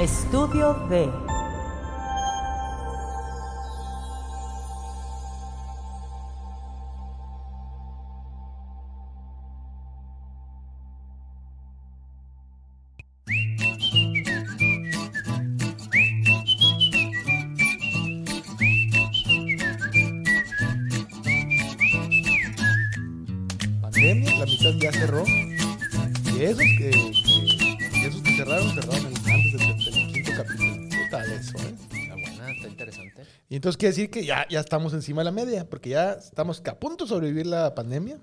Estudio B. entonces quiere decir que ya, ya estamos encima de la media, porque ya estamos a punto de sobrevivir la pandemia,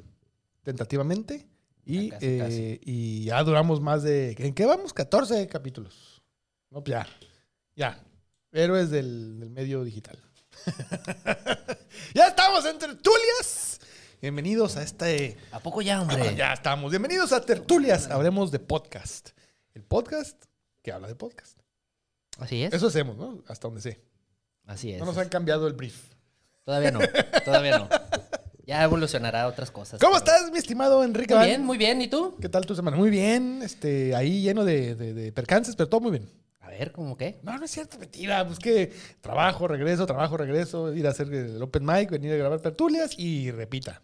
tentativamente. Y, Ya casi, eh, casi. y ya duramos más de. ¿En qué vamos? 14 capítulos. No, pues ya. Ya. Héroes del, del medio digital. ya estamos en tertulias. Bienvenidos a este. ¿A poco ya, hombre? Ya estamos. Bienvenidos a tertulias. Hablemos de podcast. El podcast que habla de podcast. Así es. Eso hacemos, ¿no? Hasta donde sé. Así es. No nos han cambiado el brief. Todavía no, todavía no. Ya evolucionará a otras cosas. ¿Cómo pero- estás, mi estimado Enrique? Muy bien, muy bien. ¿Y tú? ¿Qué tal tu semana? Muy bien, este, ahí lleno de, de- de percances, pero todo muy bien. A ver, ¿cómo qué? No, no es cierto, mentira. Pues que trabajo, regreso, trabajo, regreso, ir a hacer el open mic, venir a grabar tertulias y repita.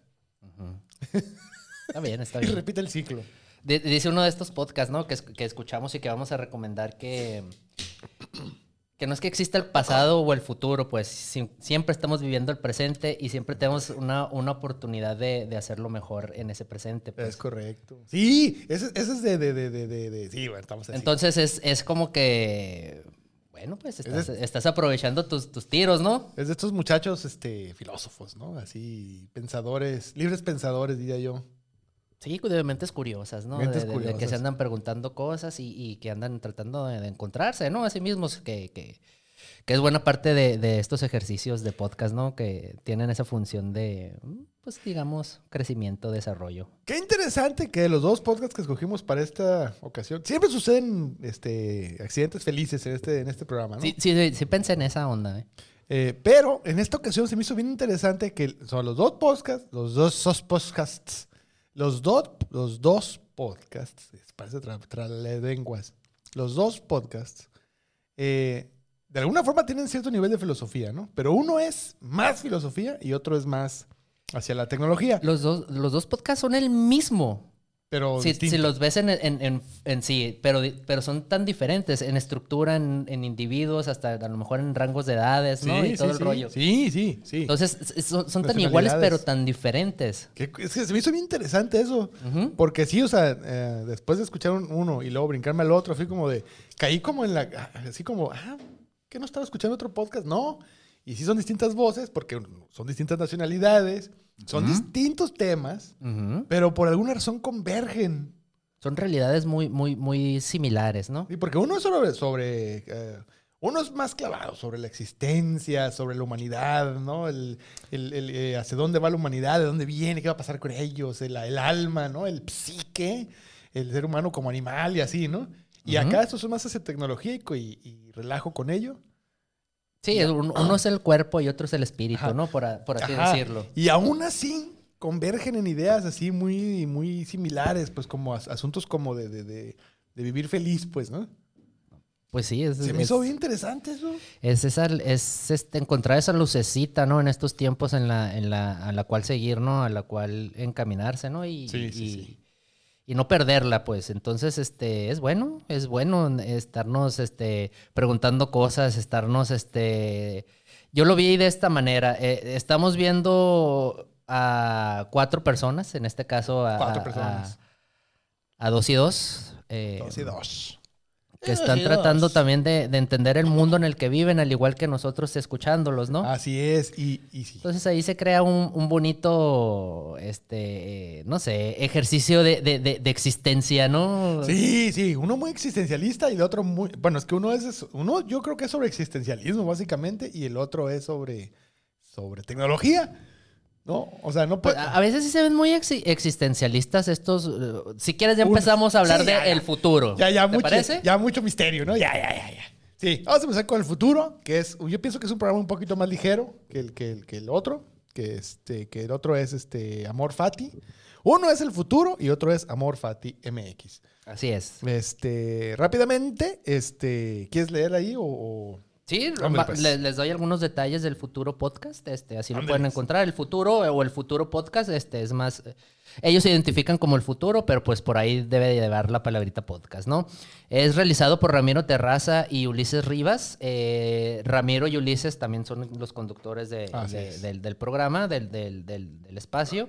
Está bien, está Y bien. repita el ciclo. Dice uno de estos podcasts, ¿no? Que, que escuchamos y que vamos a recomendar que... Que no es que exista el pasado o el futuro, pues si- siempre estamos viviendo el presente y siempre tenemos una, una oportunidad de, de hacerlo mejor en ese presente. pues. Es correcto. Sí, ese es de, de, de, de, de- de- Sí, bueno, estamos así. Entonces es, es como que, bueno, pues estás, de- estás aprovechando tus, tus tiros, ¿no? Es de estos muchachos este, filósofos, ¿no? Así, pensadores, libres pensadores, diría yo. Sí, de mentes curiosas, ¿no? Mentes de, de- de que curiosas. se andan preguntando cosas y, y que andan tratando de, encontrarse, ¿no? A sí mismos, que, que, que es buena parte de, estos ejercicios de podcast, ¿no? Que tienen esa función de, pues digamos, crecimiento, desarrollo. Qué interesante que los dos podcasts que escogimos para esta ocasión, siempre suceden este, accidentes felices en este, en este programa, ¿no? Sí, sí, sí, sí pensé en esa onda, ¿eh? Eh, pero en esta ocasión se me hizo bien interesante que son los dos podcasts, los dos sos podcasts, los, dos los dos podcasts, parece tra, lenguas, los dos podcasts, eh, de alguna forma tienen cierto nivel de filosofía, ¿no? Pero uno es más filosofía y otro es más hacia la tecnología. Los dos, los dos podcasts son el mismo. Pero Si, los ves en, en, en- en sí, pero, pero son tan diferentes en estructura, en, individuos, hasta a lo mejor en rangos de edades, ¿no? Sí, y todo sí, el sí. rollo. Sí, sí, sí. Entonces, son, son tan iguales, pero tan diferentes. Que- es que se me hizo bien interesante eso. Porque sí, o sea, eh, después de escuchar un- uno y luego brincarme al otro, fui como de. Caí como en la. Así como, ah, ¿qué no estaba escuchando otro podcast? No. Y sí son distintas voces, porque son distintas nacionalidades, son distintos temas, pero por alguna razón convergen. Son realidades muy, muy, muy similares, ¿no? Sí, porque uno es sobre. sobre eh, uno es más clavado sobre la existencia, sobre la humanidad, ¿no? El, el- el, eh, hacia dónde va la humanidad, de dónde viene, qué va a pasar con ellos, el, el alma, ¿no? El psique, el ser humano como animal y así, ¿no? Y acá estos son más hacia tecnológico y, y relajo con ello. Sí, un- uno es el cuerpo y otro es el espíritu, Ajá. ¿no? Por, por así Ajá. decirlo. Y aún así convergen en ideas así muy, muy similares, pues como as- asuntos como de, de- de- de vivir feliz, pues, ¿no? Pues sí, es, Se me es- hizo bien interesante eso. es esa, es este, encontrar esa lucecita, ¿no? En estos tiempos en la, en la, a la cual seguir, ¿no? A la cual encaminarse, ¿no? Y, Sí, sí, sí. Y no perderla, pues. Entonces, este, es bueno, es bueno estarnos, este, preguntando cosas, estarnos, este... Yo lo vi de esta manera. eh, estamos viendo a cuatro personas, en este caso a, Cuatro personas. a, a dos y dos. eh, Dos y dos. Que están tratando también de, de entender el mundo en el que viven, al igual que nosotros escuchándolos, ¿no? Así es, y, y sí. Entonces ahí se crea un, un bonito, este, no sé, ejercicio de, de- de- de existencia, ¿no? Sí, sí, uno muy existencialista y el otro muy... Bueno, es que uno es... Uno yo creo que es sobre existencialismo, básicamente, y el otro es sobre, sobre tecnología, ¿no? O sea, no Pues, puede... a veces sí se ven muy exi- existencialistas estos. eh, Si quieres ya empezamos a hablar sí, del futuro. Ya, ya, ¿Te mucho, parece? ya mucho misterio, ¿no? Ya, ya, ya, ya. Sí, vamos a empezar con el futuro, que es... Yo pienso que es un programa un poquito más ligero que el, que el, que el otro, que, este, que el otro es este Amor Fati. Uno es el futuro y otro es Amor Fati MX. Así es. Este, rápidamente, este, ¿quieres leer ahí o...? o- Sí, pues. le- les doy algunos detalles del futuro podcast, este, así lo pueden encontrar. El futuro o el futuro podcast, este, es más, eh, ellos se identifican como el futuro, pero pues por ahí debe de llevar la palabrita podcast, ¿no? Es realizado por Ramiro Terraza y Ulises Rivas. Eh, Ramiro y Ulises también son los conductores de- de- del, del programa, del, del- del- del espacio,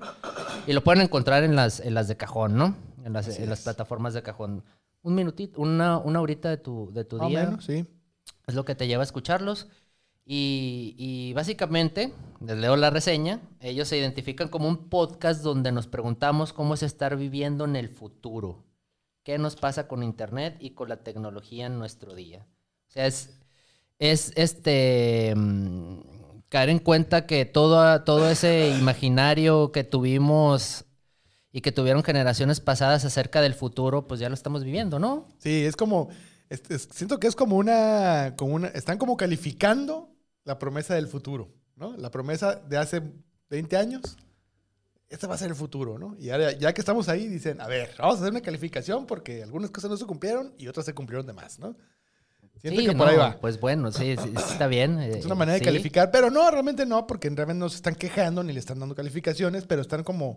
y lo pueden encontrar en las, en las de cajón, ¿no? En las, en las plataformas de cajón. Un minutito, una, una horita de tu, de tu o día. menos, sí. Es lo que te lleva a escucharlos. Y, básicamente, les leo la reseña, ellos se identifican como un podcast donde nos preguntamos cómo es estar viviendo en el futuro. ¿Qué nos pasa con Internet y con la tecnología en nuestro día? O sea, es, es este, mm, caer en cuenta que todo, todo ese imaginario que tuvimos y que tuvieron generaciones pasadas acerca del futuro, pues ya lo estamos viviendo, ¿no? Sí, es como, es- es- siento que es como una, como una, están como calificando la promesa del futuro, ¿no? La promesa de hace 20 años, este va a ser el futuro, ¿no? Y ahora, ya que estamos ahí, dicen, a ver, vamos a hacer una calificación porque algunas cosas no se cumplieron y otras se cumplieron de más, ¿no? Siento Sí, que por no, ahí va. Pues bueno, sí, sí, está bien. Es eh, una manera de sí. calificar, pero no, realmente no, porque realmente no se están quejando ni le están dando calificaciones, pero están como,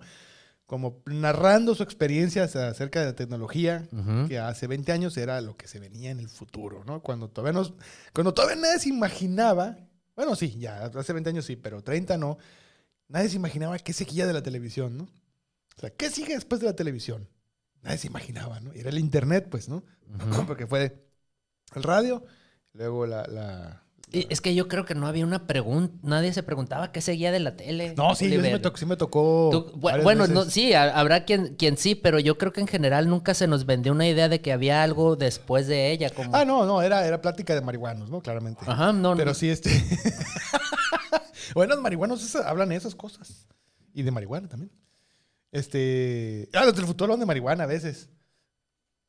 como narrando su experiencia acerca de la tecnología, que hace 20 años era lo que se venía en el futuro, ¿no? Cuando todavía, nos, cuando todavía nadie se imaginaba, bueno, sí, ya, hace 20 años sí, pero 30 no, nadie se imaginaba qué seguía de la televisión, ¿no? O sea, ¿qué sigue después de la televisión? Nadie se imaginaba, ¿no? Y era el internet, pues, ¿no? Porque fue el radio, luego la... es que yo creo que no había una pregunta, nadie se preguntaba qué seguía de la tele. No, sí, sí me, tocó, sí me tocó. Tú- bueno, no, sí, ha- habrá quien, quien sí, pero yo creo que en general nunca se nos vendió una idea de que había algo después de ella. Como... Ah, no, no, era, era plática de marihuanos, ¿no? Claramente. Ajá, no, Pero no. sí, este. bueno, los marihuanos hablan de esas cosas. Y de marihuana también. Este. Ah, los del futuro hablan de marihuana a veces.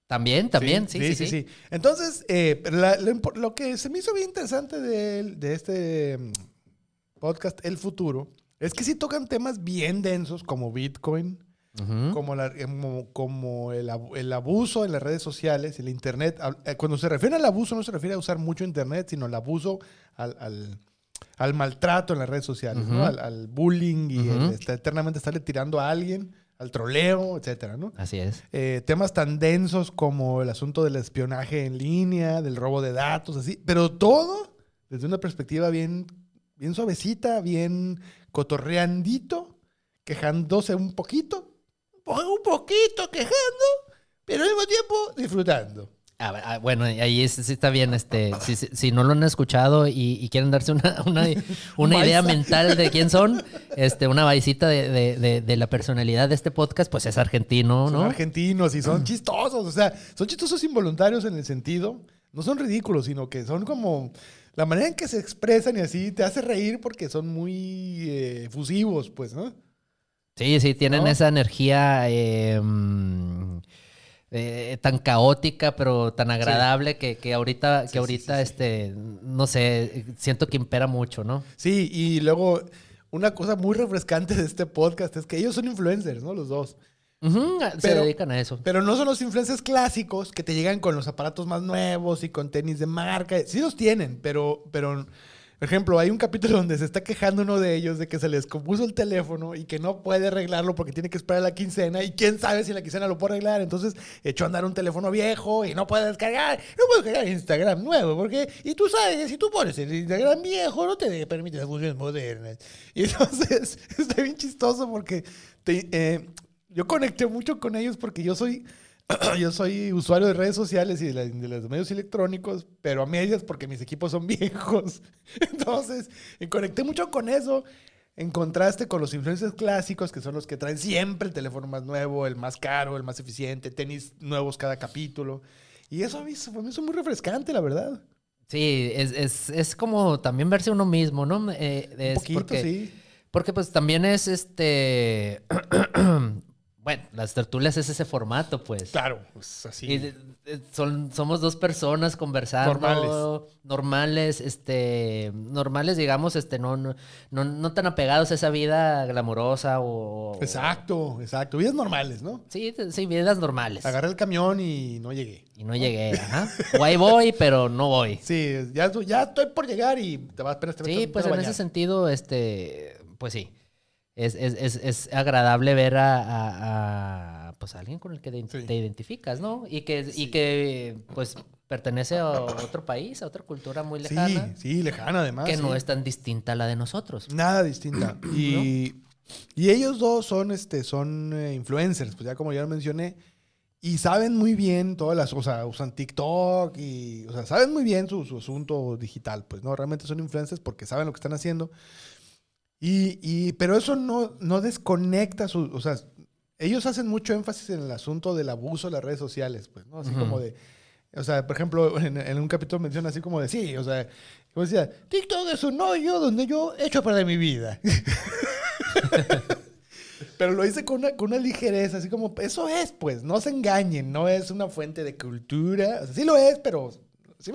También, también, sí, sí, sí. Entonces, eh, la- lo, que se me hizo bien interesante de, de este mm, podcast, El Futuro, es que sí tocan temas bien densos como Bitcoin, como, la- como, como el, el abuso en las redes sociales, el Internet. Eh, Cuando se refiere al abuso, no se refiere a usar mucho Internet, sino al abuso, al, al- al maltrato en las redes sociales, ¿no? Al, al bullying y el estar- eternamente estarle tirando a alguien, al troleo, etcétera, ¿no? Así es. Eh, temas tan densos como el asunto del espionaje en línea, del robo de datos, así, pero todo desde una perspectiva bien, bien suavecita, bien cotorreandito, quejándose un poquito, un po- un poquito quejando, pero al mismo tiempo disfrutando. Ah, ah, bueno, ahí sí, sí está bien. Este, si, no lo han escuchado y, y quieren darse una, una, una idea mental de quién son, este, una baisita de, de- de- de la personalidad de este podcast, pues es argentino, Son ¿no? argentinos y son chistosos, o sea, son chistosos involuntarios en el sentido, no son ridículos, sino que son como la manera en que se expresan y así te hace reír porque son muy eh, efusivos, pues, ¿no? Sí, sí, tienen ¿No? esa energía eh, eh, tan caótica, pero tan agradable que, que ahorita, que Sí, ahorita, sí, este, no sé, siento que impera mucho, ¿no? Sí, y luego una cosa muy refrescante de este podcast es que ellos son influencers, ¿no? Los dos. Se Pero- dedican a eso. Pero no son los influencers clásicos que te llegan con los aparatos más nuevos y con tenis de marca. Sí los tienen, pero, pero, por ejemplo, hay un capítulo donde se está quejando uno de ellos de que se les compuso el teléfono y que no puede arreglarlo porque tiene que esperar la quincena y quién sabe si la quincena lo puede arreglar. Entonces echó a andar un teléfono viejo y no puede descargar, no puede descargar Instagram nuevo porque, y tú sabes que si tú pones el Instagram viejo no te permite las funciones modernas. Y entonces está bien chistoso porque te, eh, yo conecté mucho con ellos porque yo soy, yo soy usuario de redes sociales y de, la- de los medios electrónicos, pero a medias porque mis equipos son viejos. Entonces, eh, conecté mucho con eso. En contraste con los influencers clásicos, que son los que traen siempre el teléfono más nuevo, el más caro, el más eficiente, tenis nuevos cada capítulo. Y eso a mí, mí es muy refrescante, la verdad. Sí, es, es, es como también verse uno mismo, ¿no? Eh, Un es poquito, porque, sí. Porque pues también es este... Bueno, las tertulias es ese formato, pues. Claro, pues así. Y de- de- son, somos dos personas conversando. Normales. Normales, este. Normales, digamos, este, no, no, no, no tan apegados a esa vida glamorosa o. Exacto, exacto. Vidas normales, ¿no? Sí, sí, vidas normales. Agarré el camión y no llegué. Y no llegué, ajá. O ahí voy, pero no voy. Sí, ya, ya estoy por llegar y te vas apenas te Sí, pues en a ese sentido, este, pues sí. Es, es, es, es agradable ver a, a- a, pues, a alguien con el que te, Sí. te identificas, ¿no? Y que, Sí. y que pues pertenece a otro país, a otra cultura muy Sí, lejana, sí, lejana además. que no sí. es tan distinta a la de nosotros. Nada distinta. Y, y ellos dos son, este, son eh, influencers, pues ya como ya lo mencioné. Y saben muy bien todas las, o sea, usan TikTok y, o sea, saben muy bien su, su asunto digital, pues, ¿no? Realmente son influencers porque saben lo que están haciendo. Y, y, pero eso no, no desconecta su, o sea, ellos hacen mucho énfasis en el asunto del abuso de las redes sociales, pues, ¿no? Así como de, o sea, por ejemplo, en, en un capítulo menciona así como de, sí, o sea, como decía, TikTok es un hoyo donde yo echo a perder mi vida. Pero lo hice con una, con una ligereza, así como, eso es, pues, no se engañen, no es una fuente de cultura. O sea, sí lo es, pero... ¿sí.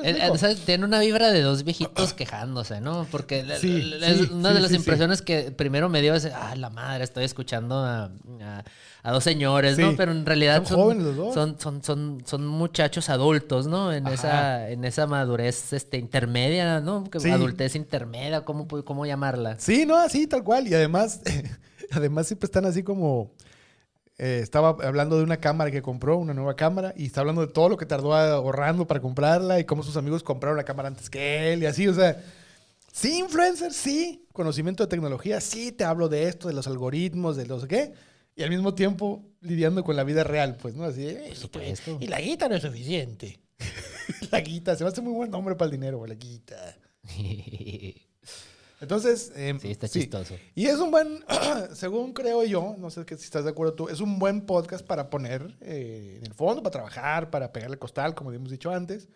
Tiene una vibra de dos viejitos quejándose, ¿no? Porque la- Sí, la- es sí, una de las impresiones que primero me dio es, ah, la madre, estoy escuchando a, a- a dos señores, ¿no? Pero en realidad Son jóvenes los dos. son, son, son, son muchachos adultos, ¿no? En Ajá. esa, en esa madurez este, intermedia, ¿no? Que. Adultez intermedia, ¿cómo, ¿cómo llamarla? Sí, no, así, tal cual. Y además, además siempre están así como... eh, estaba hablando de una cámara que compró, una nueva cámara, y está hablando de todo lo que tardó ahorrando para comprarla y cómo sus amigos compraron la cámara antes que él y así, o sea... Sí, influencer, sí. Conocimiento de tecnología, sí, te hablo de esto, de los algoritmos, de los qué. Y al mismo tiempo lidiando con la vida real, pues, ¿no? Así, eh, supuesto. y la guita no es suficiente. la guita, se me hace muy buen nombre para el dinero, la guita. sí, Entonces, em, está chistoso. y es un buen, según creo yo, no sé que si estás de acuerdo tú, es un buen podcast para poner eh, en el fondo, para trabajar, para pegarle costal, como hemos dicho antes.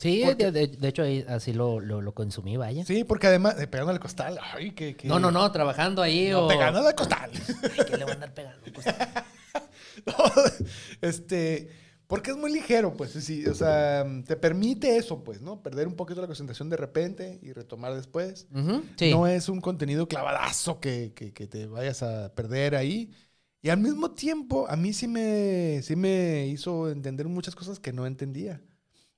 Sí, Porque- de, de- de hecho así lo, lo, lo consumí, vaya. Sí, porque además, eh, pegándole costal, ay, que... que- No, no, no, trabajando ahí No, o... pegándole costal. Ay, ¿qué le van a andar pegando? Pues, este, porque es muy ligero, pues, sí, o sea, te permite eso, pues, ¿no? Perder un poquito la concentración de repente y retomar después. Ujú, sí. No es un contenido clavadazo que, que- que te vayas a perder ahí. Y al mismo tiempo, a mí sí me, sí me hizo entender muchas cosas que no entendía.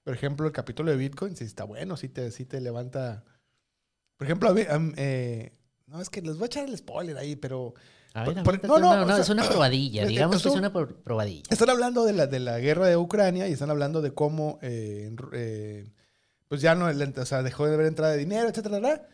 Por ejemplo, el capítulo de Bitcoin, sí está bueno, sí te, sí te levanta. Por ejemplo, a mí, am- eh, no, es que les voy a echar el spoiler ahí, pero A ver, por- por- aviéntate no, no, una- o una- sea, es una probadilla, digamos que es un- una pro- probadilla. están hablando de la, de la guerra de Ucrania y están hablando de cómo, eh, eh, pues ya no, o sea, dejó de haber entrada de dinero, etcétera, etcétera.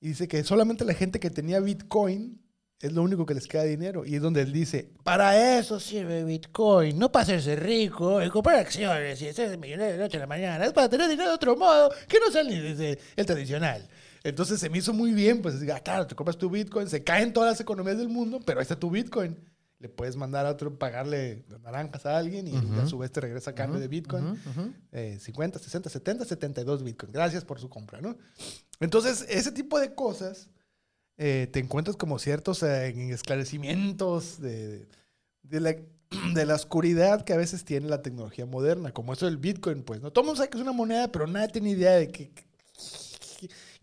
Y dice que solamente la gente que tenía Bitcoin es lo único que les queda dinero. Y es donde él dice, para eso sirve Bitcoin, no para hacerse rico y comprar acciones y hacerse millonario de la noche a la mañana. Es para tener dinero de otro modo que no desde el tradicional. Entonces se me hizo muy bien, pues, ah, claro, te compras tu Bitcoin, se caen todas las economías del mundo, pero ahí está tu Bitcoin. Le puedes mandar a otro, pagarle naranjas a alguien y Ujú. a su vez te regresa cambio de Bitcoin. Ujú, ujú. Eh, 50, 60, 70, 72 Bitcoin. Gracias por su compra, ¿no? Entonces, ese tipo de cosas eh, te encuentras como ciertos eh, esclarecimientos de, de, la, de la oscuridad que a veces tiene la tecnología moderna, como eso del Bitcoin, pues, ¿no? Todo el mundo sabe que es una moneda, pero nadie tiene idea de que-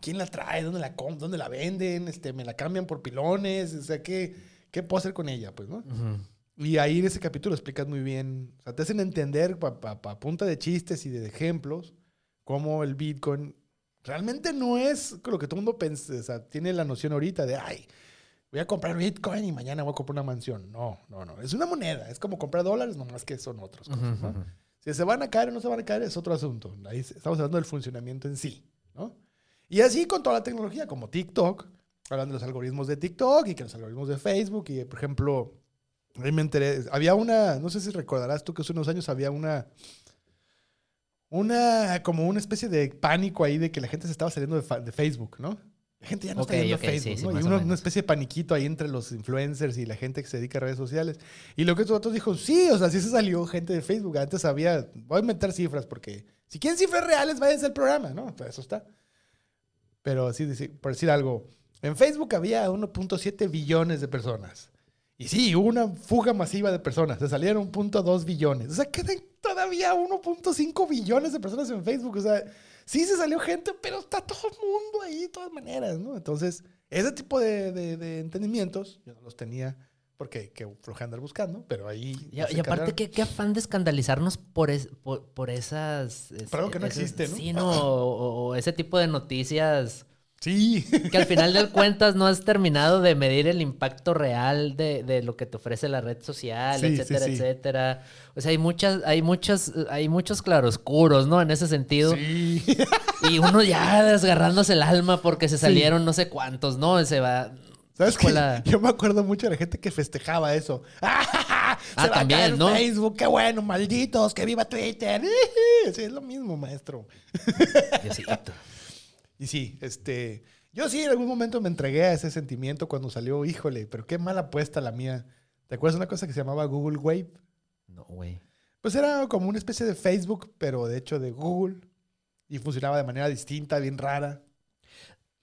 quién la trae, dónde la, dónde la venden, este, me la cambian por pilones, o sea, ¿qué, qué puedo hacer con ella, pues, ¿no? Ujú. Y ahí en ese capítulo explicas muy bien, o sea, te hacen entender a punta de chistes y de ejemplos cómo el Bitcoin realmente no es lo que todo el mundo pensa, o sea, tiene la noción ahorita de, ay, voy a comprar Bitcoin y mañana voy a comprar una mansión. No, no, no, es una moneda, es como comprar dólares, nomás que son otras cosas, ¿no? Ujú, ujú. Si se van a caer o no se van a caer es otro asunto. Ahí estamos hablando del funcionamiento en sí, ¿no? Y así con toda la tecnología, como TikTok, hablando de los algoritmos de TikTok y que los algoritmos de Facebook y, por ejemplo, ahí me enteré, había una, no sé si recordarás tú que hace unos años había una, una, como una especie de pánico ahí de que la gente se estaba saliendo de, fa- de Facebook, ¿no? La gente ya no Ok, está yendo ok, a Facebook, sí, sí, ¿no? y una, especie de paniquito ahí entre los influencers y la gente que se dedica a redes sociales. Y lo que estos otros dijo, sí, o sea, sí se salió gente de Facebook. Antes había, voy a inventar cifras porque si quieren cifras reales, váyanse al programa, ¿no? Pues eso está. Pero sí, dice- por decir algo, en Facebook había 1.7 billones de personas. Y sí, una fuga masiva de personas. Se salieron 1.2 billones. O sea, quedan todavía 1.5 billones de personas en Facebook. O sea, sí se salió gente, pero está todo el mundo ahí de todas maneras, ¿no? Entonces, ese tipo de, de- de entendimientos yo no los tenía porque que floje andar buscando, pero ahí... Y, aparte. ¿qué, qué afán de escandalizarnos por, es- por, por esas... es- Por algo que no esas- existe, ¿no? Sí, no, o, o ese tipo de noticias Sí. que al final de cuentas no has terminado de medir el impacto real de, de lo que te ofrece la red social, Sí, etcétera, sí. etcétera. O sea, hay muchas, hay muchos, hay muchos claroscuros, ¿no? En ese sentido. Sí. Y uno ya desgarrándose el alma porque se salieron no sé cuántos, ¿no? Se va. ¿Sabes qué? Escuela- Yo me acuerdo mucho de la gente que festejaba eso. ¡Ah, Ah, también, ¿no? Facebook, qué bueno, malditos, que viva Twitter. Sí, es lo mismo, maestro. Diosito. Y sí, este, yo sí en algún momento me entregué a ese sentimiento cuando salió, híjole, pero qué mala apuesta la mía. ¿Te acuerdas de una cosa que se llamaba Google Wave? No, güey. Pues era como una especie de Facebook, pero de hecho de Google. Y funcionaba de manera distinta, bien rara.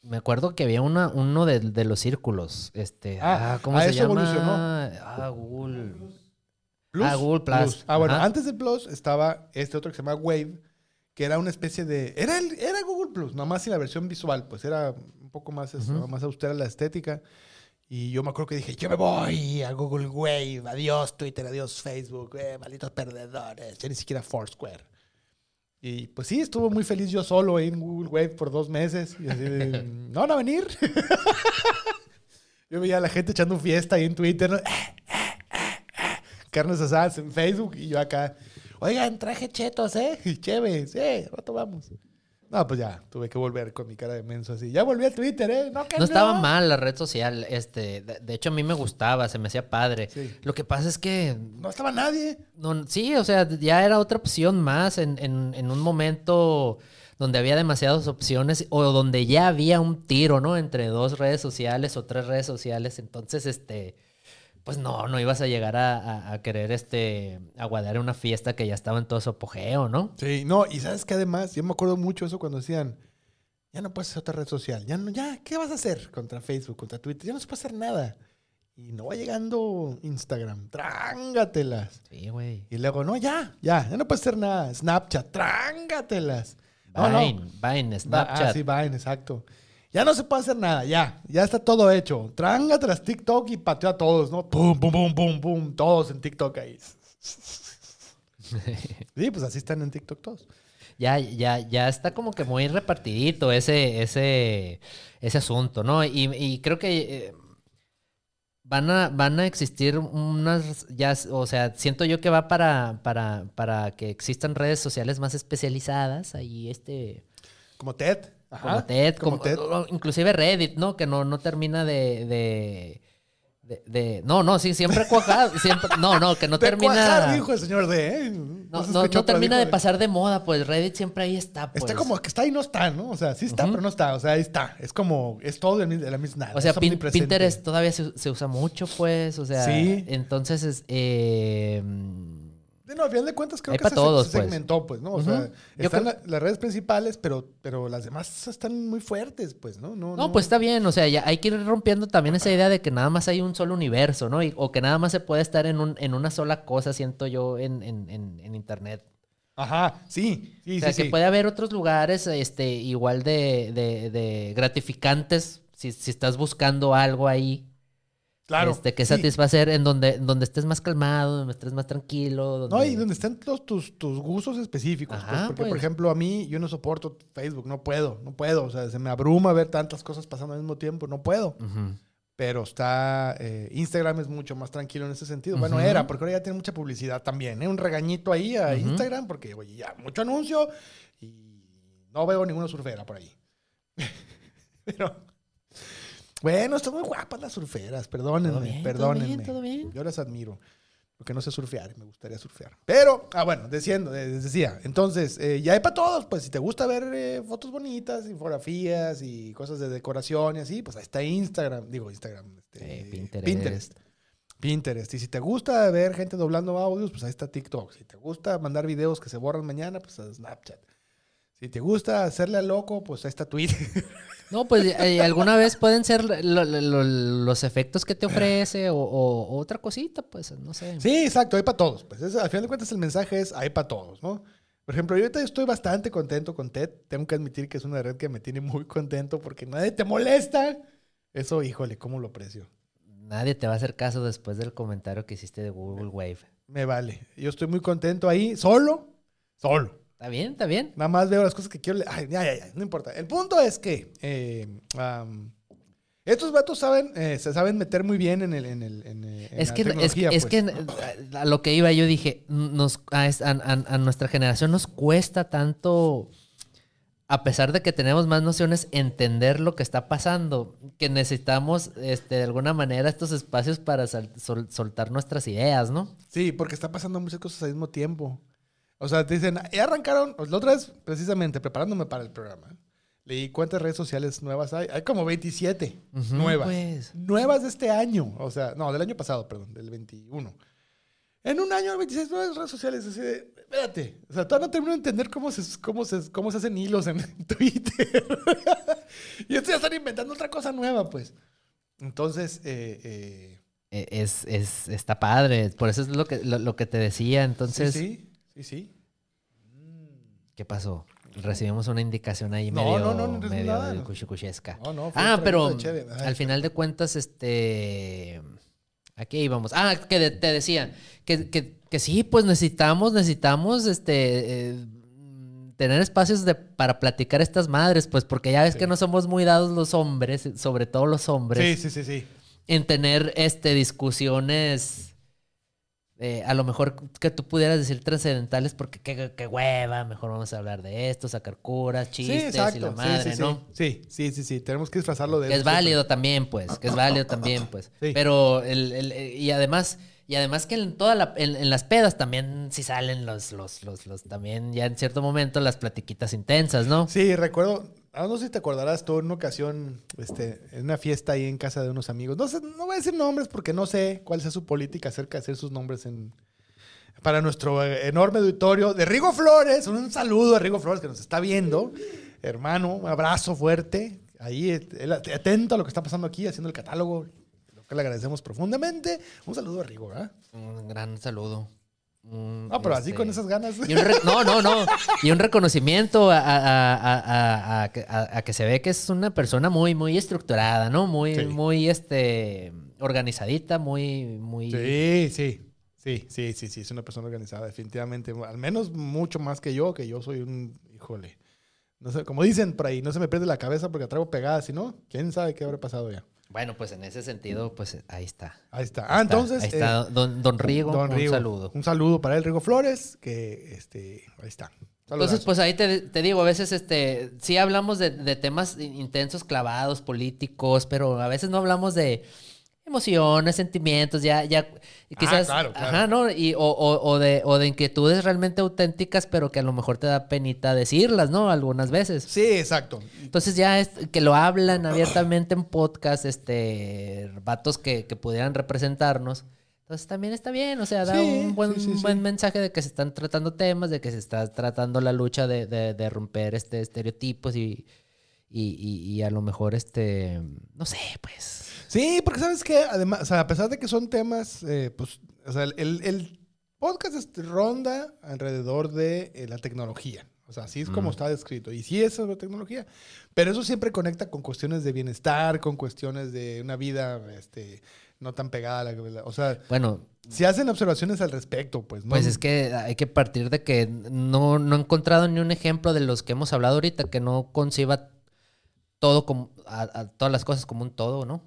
Me acuerdo que había una, uno de, de los círculos. Este. Ah, Ah, ¿cómo ah, se eso llama? evolucionó. Ah, Google. Plus, Ah, Google Plus. Ah, bueno, Ajá. antes del Plus estaba este otro que se llama Wave, que era una especie de... Era, el- era Google Plus, nada más sin la versión visual, pues era un poco más, este, más austera la estética. Y yo me acuerdo que dije, yo me voy a Google Wave, adiós Twitter, adiós Facebook, eh, malditos perdedores, ya ni siquiera Foursquare. Y pues sí, estuvo muy feliz yo solo en Google Wave por dos meses. Y así de, ¿no van a venir? yo veía a la gente echando fiesta ahí en Twitter. ¿no? carnes asadas en Facebook y yo acá, oigan, traje chetos, ¿eh? Y chévere, sí, rato vamos. No, pues ya, tuve que volver con mi cara de menso así. Ya volví a Twitter, ¿eh? No, que No estaba mal la red social. Este, de, de hecho, a mí me gustaba, se me hacía padre. Sí. Lo que pasa es que No estaba nadie. No, sí, o sea, ya era otra opción más en, en- en un momento donde había demasiadas opciones o donde ya había un tiro, ¿no? Entre dos redes sociales o tres redes sociales. Entonces, este, pues no, no ibas a llegar a, a- a querer, este, aguardar una fiesta que ya estaba en todo su apogeo, ¿no? Sí, no, y sabes que además, yo me acuerdo mucho eso cuando decían, ya no puedes hacer otra red social, ya no, ya, ¿qué vas a hacer contra Facebook, contra Twitter? Ya no se puede hacer nada. Y no va llegando Instagram, trángatelas. Sí, güey. Y luego, no, ya, ya, ya no puedes hacer nada. Snapchat, trángatelas. No, no. Vine, Vine, Va- Snapchat. Ah, sí, Vine, exacto. Ya no se puede hacer nada, ya. Ya está todo hecho. Trángatelas TikTok y pateó a todos, ¿no? Pum, pum, pum, pum, pum. Todos en TikTok ahí. Sí, pues así están en TikTok todos. Ya, ya, ya está como que muy repartidito ese, ese, ese asunto, ¿no? Y, y creo que eh, van a, van a existir unas, ya, o sea, siento yo que va para, para, para que existan redes sociales más especializadas, ahí este, Como TED. Ajá, como TED, como como, TED. inclusive Reddit, ¿no? Que no, no termina de, de, de, de- no, no, sí, siempre cuajado, siempre, no, no, que no De termina, cuajar, dijo el señor D. ¿eh? no, no, termina de pasar de moda, pues Reddit siempre ahí está, pues. Está como que está y no está, ¿no? O sea, sí está, pero no está. O sea, ahí está. Es como, es todo de, la misma. O sea, Pin-. Pinterest todavía se, se usa mucho, pues. O sea, Sí. entonces, es, eh, No, al final de cuentas creo Hay que se, todos, se pues. segmentó, pues, ¿no? O sea, están creo- las redes principales, pero, pero las demás están muy fuertes, pues, ¿no? No, no, pues está bien. O sea, ya hay que ir rompiendo también esa idea de que nada más hay un solo universo, ¿no? Y- o que nada más se puede estar en, un, en una sola cosa, siento yo, en, en, en, en Internet. Ajá, sí, sí, o sea, sí. que sí. puede haber otros lugares este, igual de, de, de gratificantes si, si estás buscando algo ahí. Claro. Este, que sí. satisfacer en donde, donde estés más calmado, donde estés más tranquilo. Donde... No, y donde están los, tus, tus gustos específicos. pues, Ajá, porque, por pues. ejemplo, a mí, yo no soporto Facebook, no puedo, no puedo. O sea, se me abruma ver tantas cosas pasando al mismo tiempo, no puedo. Ujú. Pero está, eh, Instagram es mucho más tranquilo en ese sentido. Bueno, Ujú. era, porque ahora ya tiene mucha publicidad también, ¿eh? Un regañito ahí a Ujú. Instagram, porque, oye, ya, mucho anuncio y no veo ninguna surfera por ahí. Pero, bueno, están muy guapas las surferas, perdónenme, Todo bien, todo perdónenme. bien, todo bien. Yo las admiro. Porque no sé surfear, me gustaría surfear. Pero, ah, bueno, diciendo, eh, les decía, entonces, eh, ya hay para todos, pues si te gusta ver eh, fotos bonitas, infografías y cosas de decoración y así, pues ahí está Instagram, digo Instagram, este, Eh, Pinterest. Pinterest. Pinterest. Y si te gusta ver gente doblando audios, pues ahí está TikTok. Si te gusta mandar videos que se borran mañana, pues a Snapchat. Si te gusta hacerle al loco, pues ahí está Twitter. No, pues eh, alguna vez pueden ser lo- lo- lo- los efectos que te ofrece o, o- otra cosita, pues, no sé. Sí, exacto, hay para todos. Pues es- al final de cuentas el mensaje es hay para todos, ¿no? Por ejemplo, yo ahorita estoy bastante contento con TED. Tengo que admitir que es una red que me tiene muy contento porque nadie te molesta. Eso, híjole, cómo lo aprecio. Nadie te va a hacer caso después del comentario que hiciste de Google Wave. Me vale. Yo estoy muy contento ahí, solo, solo. ¿Está bien? ¿Está bien? Nada más veo las cosas que quiero. Ay, ya, ya, ya, no importa. El punto es que eh, estos vatos saben, eh, se saben meter muy bien en el, en el, en, eh, en Es la que, es, tecnología, es pues. que eh, a lo que iba yo dije, nos, a, a- a- nuestra generación nos cuesta tanto, a pesar de que tenemos más nociones, entender lo que está pasando, que necesitamos este, de alguna manera estos espacios para sol- soltar nuestras ideas, ¿no? Sí, porque está pasando muchas cosas al mismo tiempo. O sea, te dicen, ya arrancaron, pues, la otra vez, precisamente, preparándome para el programa, leí cuántas redes sociales nuevas hay. Hay como 27 Ujú, nuevas. pues. Nuevas de este año. O sea, no, del año pasado, perdón, del 21. En un año, 26 nuevas redes sociales. Así de, espérate. O sea, todavía no termino de entender cómo se, cómo se, cómo se hacen hilos en Twitter. y estos ya están inventando otra cosa nueva, pues. Entonces, eh, eh, Eh, Es, es, está padre, por eso es lo que, lo, lo que te decía. Entonces, sí, sí, sí, sí. ¿qué pasó? Recibimos una indicación ahí No, medio, no, no, no medio nada. No, no, fue Ah, pero al final de cuentas, este. Aquí íbamos. Ah, que de- te decía que, que, que sí, pues necesitamos, necesitamos este. eh, tener espacios de, para platicar estas madres, pues porque ya ves Sí. que no somos muy dados los hombres, sobre todo los hombres, Sí, sí, sí, sí. en tener este, discusiones, eh, a lo mejor que tú pudieras decir trascendentales, porque qué, qué hueva, mejor vamos a hablar de esto, sacar curas, Sí, chistes y la Sí, madre, sí, ¿no? Sí, sí, sí, sí. Tenemos que disfrazarlo de Que es siempre. válido también, pues, que es válido también, pues. Sí. Pero, el, el- eh, y además, y además que en toda la, en, en las pedas también sí salen los, los, los, los, también ya en cierto momento las platiquitas intensas, ¿no? Sí, recuerdo, ah, no sé si te acordarás tú en una ocasión, este, en una fiesta ahí en casa de unos amigos. No sé, no voy a decir nombres porque no sé cuál sea su política acerca de hacer sus nombres en para nuestro eh, enorme auditorio de Rigo Flores. Un saludo a Rigo Flores que nos está viendo. Hermano, un abrazo fuerte. Ahí, eh, atento a lo que está pasando aquí, haciendo el catálogo. Lo que le agradecemos profundamente. Un saludo a Rigo, ¿verdad? Un gran saludo. Un, No, pero así este, con esas ganas. y un re- no, no, no. Y un reconocimiento a, a- a- a- que se ve que es una persona muy, muy estructurada, ¿no? Muy, Sí. muy, este, organizadita, muy, muy... Sí, sí. Sí, sí, sí, sí, es una persona organizada, definitivamente. Al menos mucho más que yo, que yo soy un, híjole. No sé, como dicen por ahí, no se me pierde la cabeza porque traigo pegada, si no, quién sabe qué habrá pasado ya. Bueno, pues en ese sentido, pues ahí está. Ahí está. Ah, Ahí está, entonces. Ahí está, eh, don, don Rigo, don un saludo. Un saludo para él, Rigo Flores, que este, ahí está. Entonces, Saludazo. pues ahí te, te digo, a veces este, sí hablamos de, de temas intensos, clavados, políticos, pero a veces no hablamos de emociones, sentimientos, ya, ya, quizás, claro, claro. ajá, ¿no? Y, o, o- o de, o de inquietudes realmente auténticas, pero que a lo mejor te da penita decirlas, ¿no? Algunas veces. Sí, exacto. Entonces ya es que lo hablan abiertamente en podcast, este, vatos que, que pudieran representarnos. Entonces también está bien, o sea, da Sí, un buen, sí, buen mensaje de que se están tratando temas, de que se está tratando la lucha de, de- de romper este estereotipos y, y, y- y a lo mejor este, no sé, pues. Sí, porque sabes que además, o sea, a pesar de que son temas, eh, pues, o sea, el, el podcast ronda alrededor de eh, la tecnología. O sea, así es como Mm. está descrito. Y sí es sobre tecnología. Pero eso siempre conecta con cuestiones de bienestar, con cuestiones de una vida este, no tan pegada a la... la- O sea, Bueno, se hacen observaciones al respecto, pues. ¿no? pues es que hay que partir de que no, no he encontrado ni un ejemplo de los que hemos hablado ahorita que no conciba todo como, a, a todas las cosas como un todo, ¿no?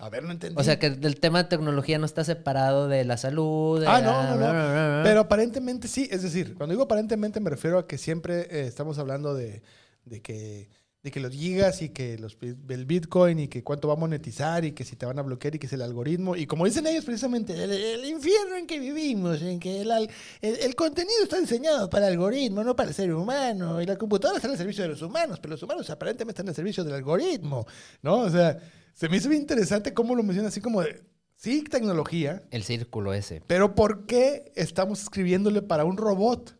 A ver, no entendí. O sea, que el tema de tecnología no está separado de la salud. de Ah, la- no, no, no. Pero aparentemente sí, es decir, cuando digo aparentemente me refiero a que siempre eh, estamos hablando de, de que de que los gigas y que los, el Bitcoin y que cuánto va a monetizar y que si te van a bloquear y que es el algoritmo. Y como dicen ellos precisamente, el, el infierno en que vivimos, en que el, el- el contenido está diseñado para el algoritmo, no para el ser humano. Y la computadora está al servicio de los humanos, pero los humanos aparentemente están al servicio del algoritmo. ¿No? O sea, se me hizo bien interesante cómo lo menciona así como de, sí, tecnología, El círculo ese. pero ¿por qué estamos escribiéndole para un robot?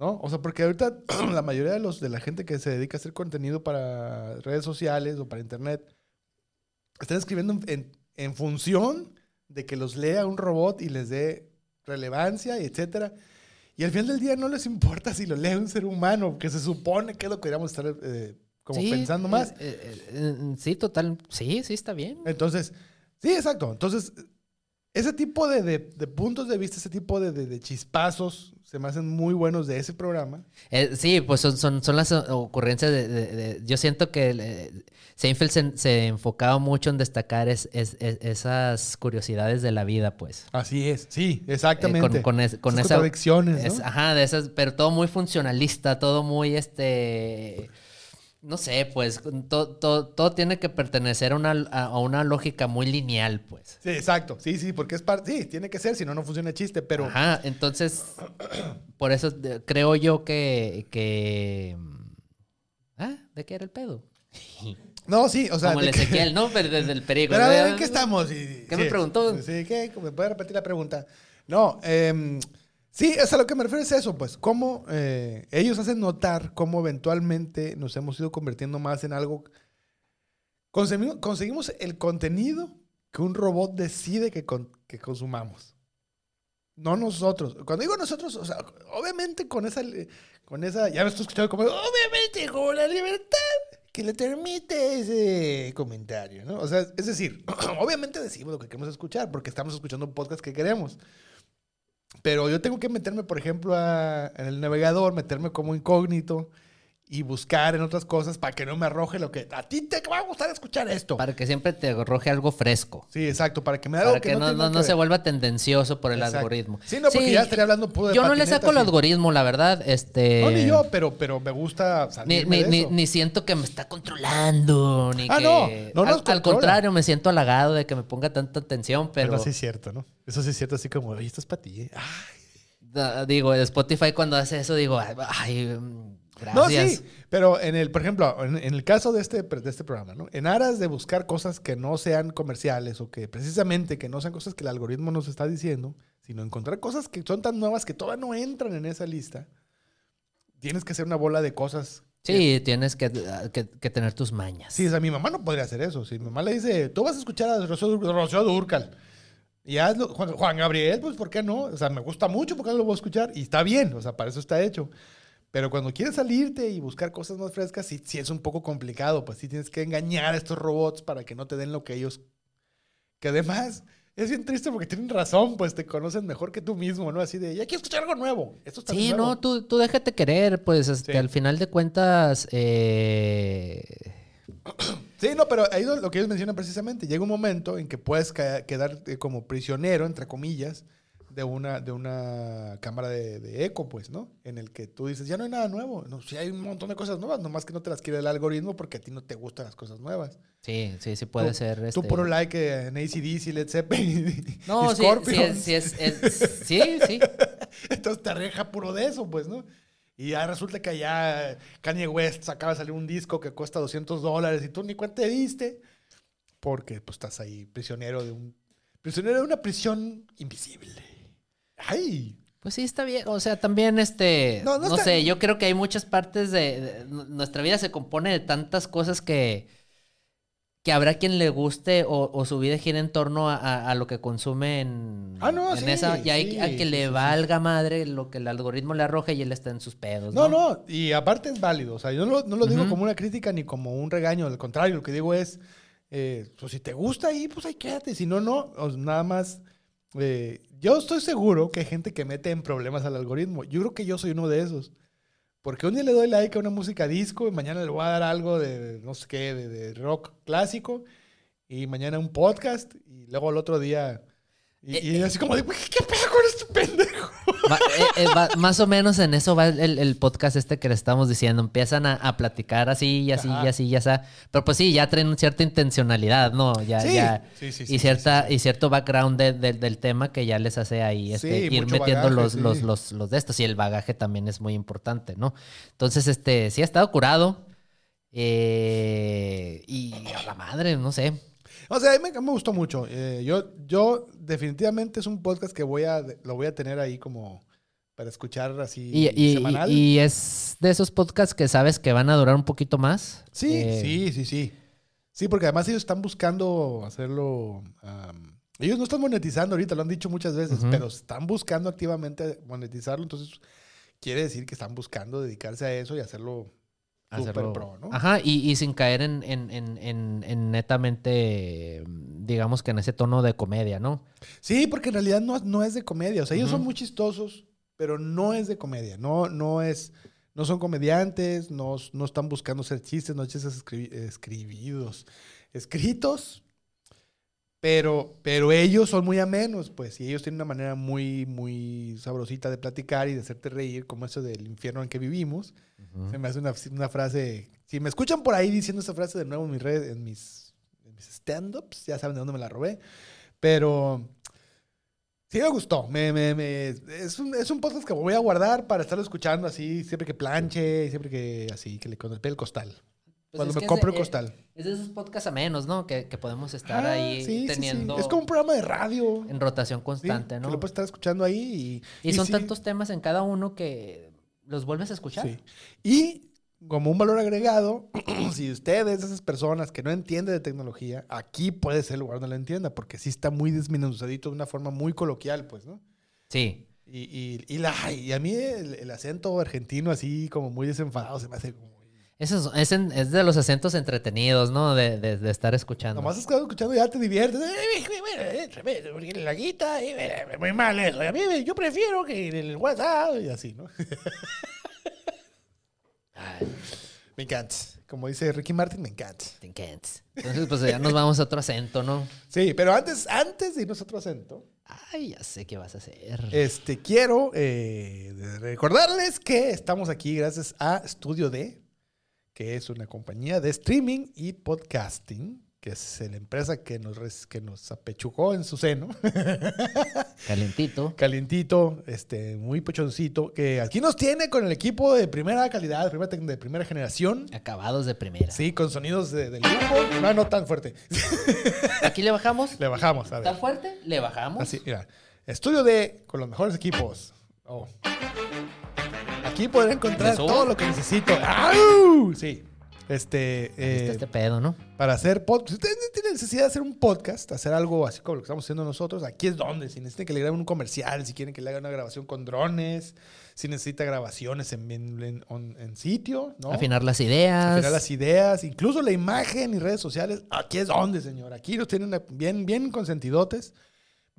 ¿No? O sea, porque ahorita la mayoría de, los, de la gente que se dedica a hacer contenido para redes sociales o para internet están escribiendo en, en función de que los lea un robot y les dé relevancia, etcétera. Y al final del día no les importa si lo lee un ser humano, que se supone que es lo que deberíamos estar eh, como Sí, pensando más. eh, eh, eh, sí, total. Sí, sí, está bien. Entonces, sí, exacto. Entonces, ese tipo de, de- de puntos de vista, ese tipo de, de- chispazos, se me hacen muy buenos de ese programa. Eh, sí, pues son, son, son las ocurrencias de, Yo siento que eh, Seinfeld se, se enfocaba mucho en destacar es- es- es- esas curiosidades de la vida, pues. Así es, sí, Eh, exactamente. con, con con Esas esa... contradicciones, ¿no? ajá, de esas, pero todo muy funcionalista, todo muy, este... No sé, pues, todo, todo, todo tiene que pertenecer a una, a una lógica muy lineal, pues. Sí, exacto. Sí, sí, porque es parte. Sí, tiene que ser, si no, no funciona el chiste. Pero Ajá, entonces, por eso creo yo que... que... Ah, ¿de qué era el pedo? no, sí, o sea. Como el que- Ezequiel, ¿no? Pero desde el perico. Pero a ver, ¿en qué estamos? Y- ¿Qué me preguntó? Sí, ¿qué? ¿Me puede repetir la pregunta? No, em, sí, es a lo que me refiero es eso, pues, cómo eh, ellos hacen notar cómo eventualmente nos hemos ido convirtiendo más en algo. Conseguimos, conseguimos el contenido que un robot decide que, con- que consumamos. No nosotros. Cuando digo nosotros, o sea, obviamente con esa, con esa, ya me estoy escuchando como, obviamente con la libertad que le permite ese comentario, ¿no? O sea, es decir, obviamente decimos lo que queremos escuchar porque estamos escuchando un podcast que queremos. Pero yo tengo que meterme, por ejemplo, a- en el navegador, meterme como incógnito y buscar en otras cosas para que no me arroje lo que a ti te va a gustar escuchar esto. Para que siempre te arroje algo fresco. Sí, exacto, para que me dé algo Para que no, no, no que se vuelva tendencioso por el Exacto. algoritmo. Sí, no, porque ya estaría hablando puro de Yo no le saco el algoritmo, la verdad. Este, No, ni yo, pero, pero me gusta Ni, salirme ni, de ni, eso. ni siento que me está controlando, ni Ah, que... no, no nos al, al contrario, me siento halagado de que me ponga tanta atención, pero... Pero sí es cierto, ¿no? Eso sí es cierto, así como, oye, esto es para ti. ¿eh? Da- Digo, Spotify cuando hace eso, digo, ay, No, sí, pero en el, por ejemplo, en, en el caso de este, de este programa, ¿no? En aras de buscar cosas que no sean comerciales o que precisamente que no sean cosas que el algoritmo nos está diciendo, sino encontrar cosas que son tan nuevas que todavía no entran en esa lista, tienes que hacer una bola de cosas. Sí, tienes que, que- que tener tus mañas. Sí, o sea, mi mamá no podría hacer eso. Si mi mamá le dice, tú vas a escuchar a Rocío, Rocío Durcal. Y hazlo, Juan, Juan Gabriel, pues, ¿por qué no? O sea, me gusta mucho porque no lo voy a escuchar. Y está bien, o sea, para eso está hecho. Pero cuando quieres salirte y buscar cosas más frescas, sí, sí es un poco complicado. Pues sí tienes que engañar a estos robots para que no te den lo que ellos... Que además es bien triste porque tienen razón, pues te conocen mejor que tú mismo, ¿no? Así de, ya quiero escuchar algo nuevo. Esto está Sí, nuevo". no, tú, tú déjate querer, pues este, Sí. al final de cuentas, eh, Sí, no, pero ahí lo que ellos mencionan precisamente. Llega un momento en que puedes quedar eh, como prisionero, entre comillas, de una, de una cámara de, de eco, pues, ¿no? En el que tú dices, ya no hay nada nuevo. No, sí hay un montón de cosas nuevas, nomás que no te las quiere el algoritmo porque a ti no te gustan las cosas nuevas. sí, sí, sí puede Tú- ser. Tú este, puro like eh, en ACDC, Led Zeppelin No, y sí, sí, Scorpions. es, sí, es- es- sí, sí. Entonces te arreja puro de eso, pues, ¿no? Y ya resulta que allá Kanye West acaba de salir un disco que cuesta 200 dólares y tú ni cuenta te diste porque pues estás ahí prisionero de un prisionero de una prisión invisible. ¡Ay! Pues sí, está bien. O sea, también, este, No, no, no sé, yo creo que hay muchas partes de, de- nu- nuestra vida se compone de tantas cosas que, que habrá quien le guste o, o su vida gira en torno a, a- a lo que consume en, Ah, no, en sí, esa, y hay sí, a que le valga madre lo que el algoritmo le arroje y él está en sus pedos. No, No, no, y aparte es válido. O sea, yo no, lo- digo como una crítica ni como un regaño. Al contrario, lo que digo es, eh, pues si te gusta ahí, pues ahí quédate. Si no, no. Nada más. eh, yo estoy seguro que hay gente que mete en problemas al algoritmo. Yo creo que yo soy uno de esos. Porque un día le doy like a una música disco y mañana le voy a dar algo de, no sé qué, de, de rock clásico. Y mañana un podcast. Y luego el otro día... Y, Eh, y así como de, "Güey, ¿qué pedo con este pendejo? Va- eh, eh, va- más o menos en eso va el, el podcast este que le estamos diciendo. Empiezan a, a platicar así y así Ajá. y así y así. Pero pues sí, ya traen cierta intencionalidad, ¿no? Ya, Sí. ya. Sí, sí, sí, y cierta, y cierto background de- de- del tema que ya les hace ahí este, ir metiendo bagaje, los, los, los, los de estos. Y el bagaje también es muy importante, ¿no? Entonces, este, sí ha estado curado. eh, y a la madre, no sé. O sea, a mí me, me gustó mucho. Eh, yo, yo definitivamente es un podcast que voy a, lo voy a tener ahí como para escuchar así Y, y- semanal. y es de esos podcasts que sabes que van a durar un poquito más. sí, Eh, sí, sí, sí. Sí, porque además ellos están buscando hacerlo. ellos no están monetizando ahorita, lo han dicho muchas veces, pero están buscando activamente monetizarlo. Entonces, quiere decir que están buscando dedicarse a eso y hacerlo super pro, ¿no? Ajá, y, y sin caer en, en- en- en- en netamente, digamos que en ese tono de comedia, ¿no? Sí, porque en realidad no, no es de comedia. O sea, ellos son muy chistosos, pero no es de comedia. No, no es. No son comediantes, no, no están buscando hacer chistes, no chistes escri- escribidos, escritos. Pero, pero ellos son muy amenos, pues, y ellos tienen una manera muy, muy sabrosita de platicar y de hacerte reír, como eso del infierno en que vivimos. Se me hace una, una frase. Si me escuchan por ahí diciendo esa frase de nuevo en mis redes, en mis, en mis stand-ups, ya saben de dónde me la robé. Pero sí me gustó. Me, me- me- es, un, es un podcast que voy a guardar para estarlo escuchando así, siempre que planche, siempre que así, que le con el costal. Pues cuando me que compro de- el costal. Es de esos podcasts a menos, ¿no? Que, que podemos estar Ah, ahí sí, sí, sí. teniendo Es como un programa de radio. en rotación constante, Que ¿no? lo puedes estar escuchando ahí y. Y son tantos temas en cada uno que los vuelves a escuchar. Sí. Y como un valor agregado, si usted es de esas personas que no entiende de tecnología, aquí puede ser el lugar donde lo entienda, porque sí está muy desminuzadito de una forma muy coloquial, pues, ¿no? Sí. Y, y, y la, y a mí el, el acento argentino así como muy desenfadado se me hace como... Eso es, es en- es de los acentos entretenidos, ¿no? De, de- de estar escuchando. Nomás estás escuchando y ya te diviertes. La guita, eh, muy mal eso. A mí yo prefiero que el WhatsApp y así, ¿no? Ay, Me encanta. Como dice Ricky Martin, me encanta. te encantas. Entonces, pues ya nos vamos a otro acento, ¿no? Sí, pero antes, antes de irnos a otro acento, Ay, ya sé qué vas a hacer. Este, quiero eh, recordarles que estamos aquí gracias a Studio D, que es una compañía de streaming y podcasting, que es la empresa que nos, que nos apechucó en su seno, Calientito. calientito, este, muy pechoncito, que aquí nos tiene con el equipo de primera calidad, de primera, de primera generación. Acabados de primera. Sí, con sonidos de, de lujo. No, no tan fuerte. Aquí le bajamos. Le bajamos, a ver. ¿Tan fuerte? Le bajamos. Así, mira. Estudio D con los mejores equipos. Oh. Aquí podrán encontrar todo lo que necesito. ¡Au! Sí. Este, eh, este pedo, ¿no? para hacer podcast. Si ustedes tienen necesidad de hacer un podcast, hacer algo así como lo que estamos haciendo nosotros, aquí es donde. Si necesitan que le graben un comercial, si quieren que le hagan una grabación con drones, si necesita grabaciones en, en, en- on- en sitio, ¿no? Afinar las ideas. Afinar las ideas, incluso la imagen y redes sociales. Aquí es donde, señor. Aquí los tienen bien, bien consentidotes.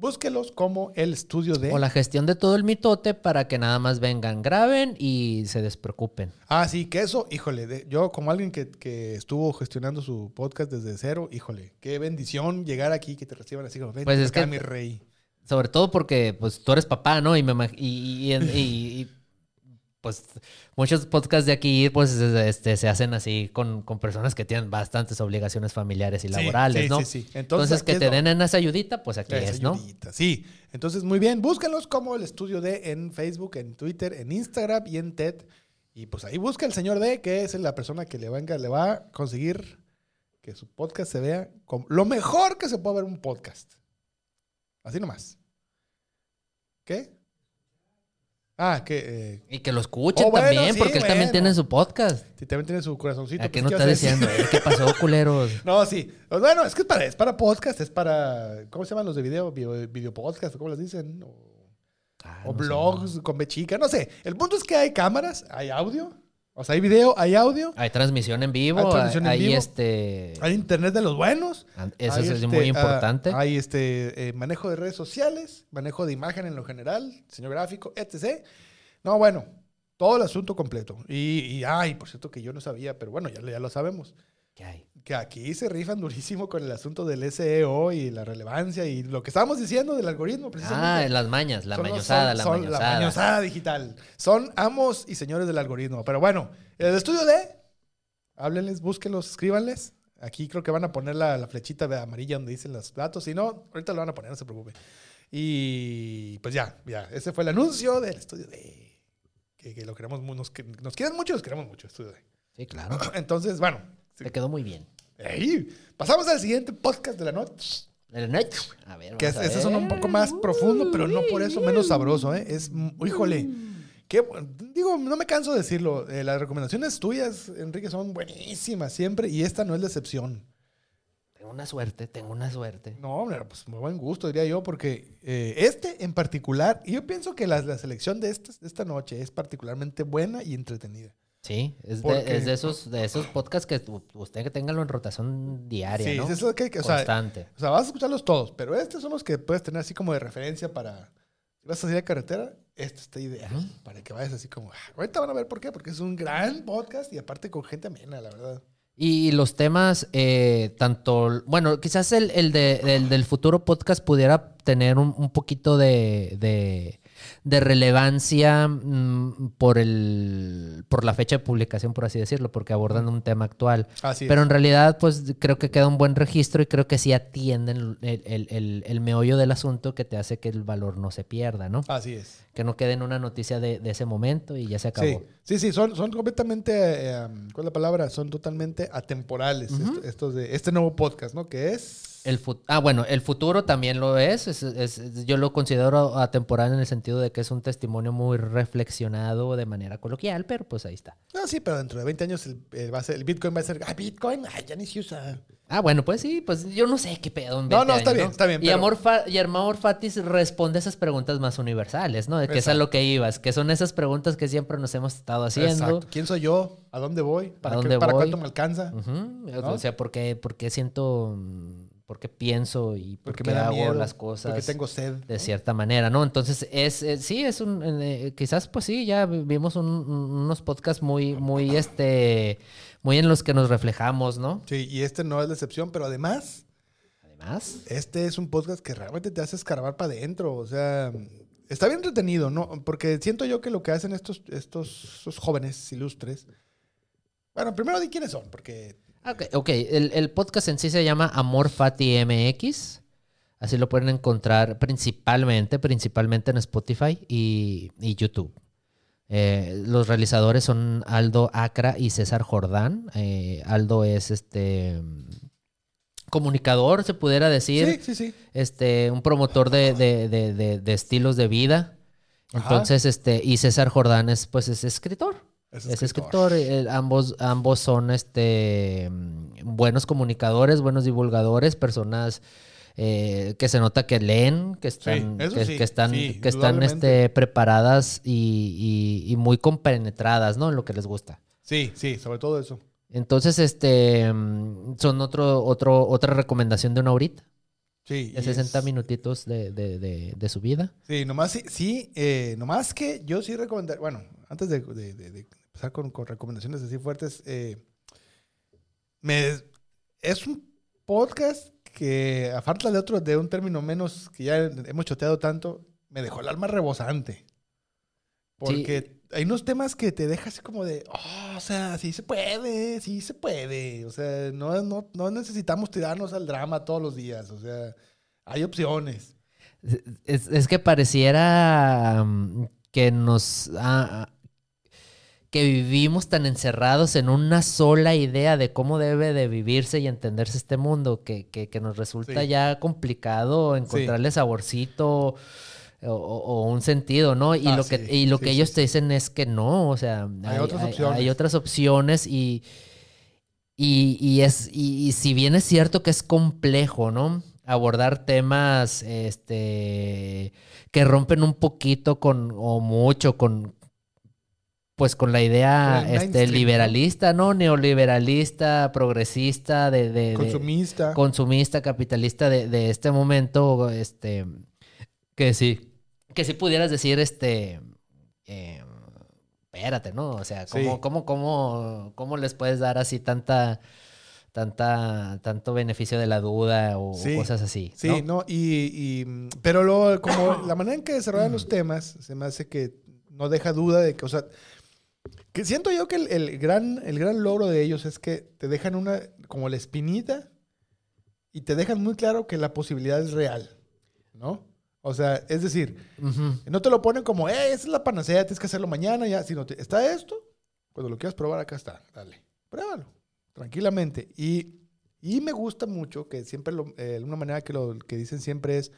Búsquelos como el estudio de. O la gestión de todo el mitote para que nada más vengan, graben y se despreocupen. Ah, sí, que eso, híjole, de- yo como alguien que, que estuvo gestionando su podcast desde cero, híjole, qué bendición llegar aquí, que te reciban así como, Pues es acá, que- mi rey. Sobre todo porque pues tú eres papá, ¿no? Y, me y- y, pues muchos podcasts de aquí pues este, se hacen así con, con personas que tienen bastantes obligaciones familiares y Sí, laborales, sí, ¿no? sí, sí. Entonces, Entonces, que te den en esa ayudita, pues aquí es, ¿no? ayudita, Sí, entonces muy bien, búsquenlos como el estudio D en Facebook, en Twitter, en Instagram y en TED. Y pues ahí busca el señor D, que es la persona que le va, a- le va a conseguir que su podcast se vea como lo mejor que se puede ver un podcast. Así nomás. ¿Qué? Ah, que eh, Y que lo escuchen Oh, bueno, también, sí, porque él también tiene su podcast. si también tiene su corazoncito. ¿A qué pues, no ¿qué está diciendo? ¿Qué pasó, culeros? No, sí. Pues bueno, es que es para, es para podcast, es para. ¿Cómo se llaman los de video? Video, video podcast, ¿cómo les dicen? O, Ah, o no sé. blogs con B chica, no sé. El punto es que hay cámaras, hay audio. O sea, hay video, hay audio, Hay transmisión en vivo, Hay hay, transmisión en hay vivo. este... hay internet de los buenos. Eso hay es este, muy ah, importante. hay este eh, manejo de redes sociales, manejo de imagen en lo general, diseño gráfico, etc. No, bueno, todo el asunto completo. Y, y ay, por cierto que yo no sabía, pero bueno, ya, ya lo sabemos. ¿Qué hay? que aquí se rifan durísimo con el asunto del SEO y la relevancia y lo que estábamos diciendo del algoritmo precisamente. Ah, las mañas, la Son los- mañosada, son- la son mañosada. La mañosada digital. Son amos y señores del algoritmo. Pero bueno, el estudio de, háblenles, búsquenlos, escríbanles. Aquí creo que van a poner la, la flechita de amarilla donde dicen los datos. Si no, ahorita lo van a poner, no se preocupe. Y pues ya, ya. Ese fue el anuncio del estudio de. Que, que lo queremos, nos, que- nos quieren mucho, los queremos mucho, estudio de. Sí, claro. Entonces, bueno. Te quedó muy bien. Ey, pasamos al siguiente podcast de la noche. El net. A ver, Que es, a ese son un ver. poco más profundo, pero no por eso menos sabroso, ¿eh? Es, mm, híjole, bu- digo, no me canso de decirlo. eh, las recomendaciones tuyas, Enrique, son buenísimas siempre y esta no es la excepción. Tengo una suerte, tengo una suerte. No, hombre, pues muy buen gusto, diría yo, porque eh, este en particular, y yo pienso que la, la selección de, de esta noche es particularmente buena y entretenida. Sí, es de, es de esos, de esos podcasts que usted que tenganlo en rotación diaria, Sí, ¿no? es eso que, que, o sea, Constante. O sea, vas a escucharlos todos, pero estos son los que puedes tener así como de referencia para. Si vas a salir a carretera, este está ideal. Para que vayas así como. "Ah, Ahorita van a ver por qué, porque es un gran podcast y aparte con gente amena, la verdad. Y los temas, eh, tanto, bueno, quizás el, el de, el del futuro podcast pudiera tener un, un poquito de, de, de relevancia mm, por, el, por la fecha de publicación, por así decirlo, porque abordan un tema actual. Así Pero en realidad, pues creo que queda un buen registro y creo que sí atienden el, el- el- el meollo del asunto que te hace que el valor no se pierda, ¿no? Así es. Que no quede en una noticia de, de ese momento y ya se acabó. Sí, sí, sí, son, son completamente. eh, ¿Cuál es la palabra? Son totalmente atemporales estos de este nuevo podcast, ¿no? Que es. El ah, bueno, el futuro también lo es. es- es- es- yo lo considero atemporal en el sentido de que es un testimonio muy reflexionado de manera coloquial, pero pues ahí está. No, sí, pero dentro de 20 años el, el va a ser, el Bitcoin va a ser. ¡Ah, Bitcoin! ¡Ay, ya ni se usa! Ah, bueno, pues sí, pues yo no sé qué pedo. en No, 20 no, está años, bien, está bien, Y, Amor Fa- y Amor Fatis responde esas preguntas más universales, ¿no? De que es a lo que ibas, que son esas preguntas que siempre nos hemos estado haciendo. Exacto. ¿Quién soy yo? ¿A dónde voy? ¿Para, qué- dónde para voy? cuánto me alcanza? O sea, ¿por qué, por qué siento, por qué pienso y por Porque me da hago miedo. las cosas? Porque tengo sed. de cierta manera, ¿no? Entonces, es, es- sí, es un, eh, quizás pues sí, ya vi- vimos un- un- unos podcasts muy, muy, este, muy en los que nos reflejamos, ¿no? Sí, y este no es la excepción, pero además, Además, este es un podcast que realmente te hace escarbar para adentro. O sea, está bien entretenido, ¿no? Porque siento yo que lo que hacen estos, estos, estos jóvenes ilustres. Bueno, primero di quiénes son, porque. Ok, ok, el, el podcast en sí se llama Amor Fati MX, así lo pueden encontrar principalmente, principalmente en Spotify y, y YouTube. Eh, los realizadores son Aldo Acra y César Jordán. Eh, Aldo es este comunicador, se pudiera decir. Sí, sí, sí. este, un promotor de, de- de- de- estilos de vida. Ajá. Entonces, este, y César Jordán es, pues, es escritor. Es Es escritor. eh, ambos, ambos son este, mm, buenos comunicadores, buenos divulgadores, personas eh, que se nota que leen, que están, que, sí, que están, sí, que están este, preparadas y, y- y muy compenetradas, ¿no? En lo que les gusta. Sí, sí, sobre todo eso. Entonces, este, mm, son otro, otro, otra recomendación de una horita, Sí. de y 60 es- minutitos de, de- de- de su vida. Sí, nomás sí, sí eh, nomás que yo sí recomendaría, bueno, antes de empezar con, con recomendaciones así fuertes, eh, me, es un podcast que, a falta de otro, de un término menos que ya hemos choteado tanto, me dejó el alma rebosante. Porque hay unos temas que te dejas así como de, "Oh, o sea, sí se puede, sí se puede. O sea, no, no, no necesitamos tirarnos al drama todos los días. O sea, hay opciones. Es, es que pareciera mm, que nos... ah, que vivimos tan encerrados en una sola idea de cómo debe de vivirse y entenderse este mundo que, que- que nos resulta Sí. ya complicado encontrarle saborcito o, un sentido, ¿no? Y Ah, lo que, sí, y lo que ellos te dicen es que no, o sea, Hay otras opciones. hay otras opciones y, y, y es, y, y si bien es cierto que es complejo, ¿no? Abordar temas este, que rompen un poquito con, o mucho con, pues con la idea este, liberalista, ¿no? Neoliberalista, progresista, de, de- de- Consumista. consumista, capitalista de, de este momento, este, que sí, que sí pudieras decir, este, eh, espérate, ¿no? O sea, ¿cómo, Sí. cómo, cómo, cómo les puedes dar así tanta, tanta, tanto beneficio de la duda o Sí, cosas así? Sí, ¿no? no, y, y, pero lo, como la manera en que desarrollan los temas se me hace que no deja duda de que, o sea, que siento yo que el, el gran, el gran logro de ellos es que te dejan una, como la espinita y te dejan muy claro que la posibilidad es real, ¿no? O sea, es decir, no te lo ponen como, eh, esa es la panacea, tienes que hacerlo mañana ya, sino, te- está esto, cuando lo quieras probar, acá está, dale, pruébalo, tranquilamente. Y, y me gusta mucho que siempre, lo, eh, una manera que lo que dicen siempre es,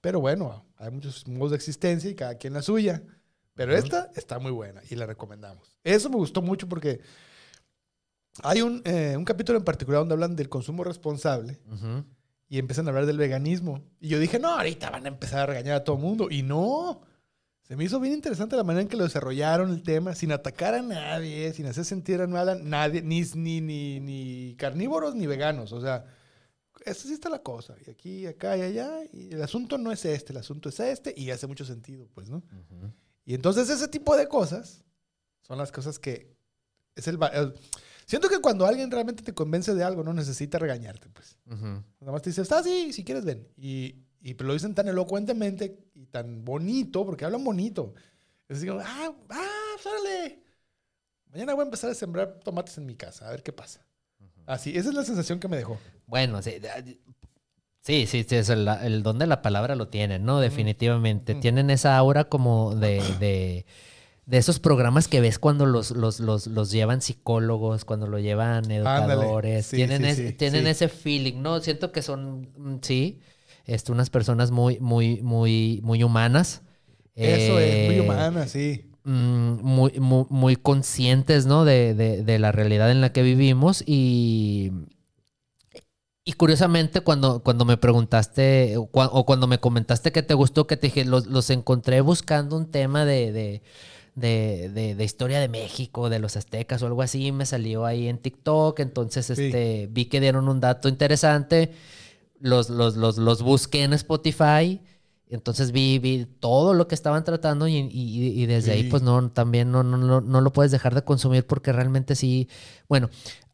pero bueno, hay muchos modos de existencia y cada quien la suya. Pero esta está muy buena y la recomendamos. Eso me gustó mucho porque hay un, eh, un capítulo en particular donde hablan del consumo responsable Ujú. y empiezan a hablar del veganismo. Y yo dije, no, ahorita van a empezar a regañar a todo el mundo. Y no. Se me hizo bien interesante la manera en que lo desarrollaron el tema, sin atacar a nadie, sin hacer sentir a nada, nadie, ni, ni, ni, ni carnívoros ni veganos. O sea, esta sí está la cosa. Y aquí, acá y allá. Y el asunto no es este, el asunto es este. Y hace mucho sentido, pues, ¿no? Ujú. Y entonces ese tipo de cosas son las cosas que es el, el- siento que cuando alguien realmente te convence de algo no necesita regañarte, pues. Ujú. Nada más te dice, está sí, si quieres ven. Y, y pero lo dicen tan elocuentemente y tan bonito, porque hablan bonito. Es así como, ah, ah, pues, órale. Mañana voy a empezar a sembrar tomates en mi casa, a ver qué pasa. Así, esa es la sensación que me dejó. Bueno, sí, sí, sí, sí, es el, el don de la palabra lo tienen, ¿no? Definitivamente. Tienen esa aura como de, de, de esos programas que ves cuando los, los, los, los llevan psicólogos, cuando lo llevan educadores. Sí, tienen sí, tienen ese feeling, ¿no? Siento que son, mm, sí, este, unas personas muy, muy, muy, muy humanas. Eso es, muy Eh, humana, sí. mm, muy, muy, muy conscientes, ¿no? De, de- de la realidad en la que vivimos y... Y curiosamente, cuando, cuando me preguntaste o, cua- o cuando me comentaste que te gustó, que te dije, los, los encontré buscando un tema de, de, de, de- de historia de México, de los aztecas o algo así, me salió ahí en TikTok, entonces Sí. este, vi que dieron un dato interesante, los, los, los, los busqué en Spotify, entonces vi, vi todo lo que estaban tratando y, y- y desde ahí pues no, también no, no, no, no lo puedes dejar de consumir porque realmente sí, bueno,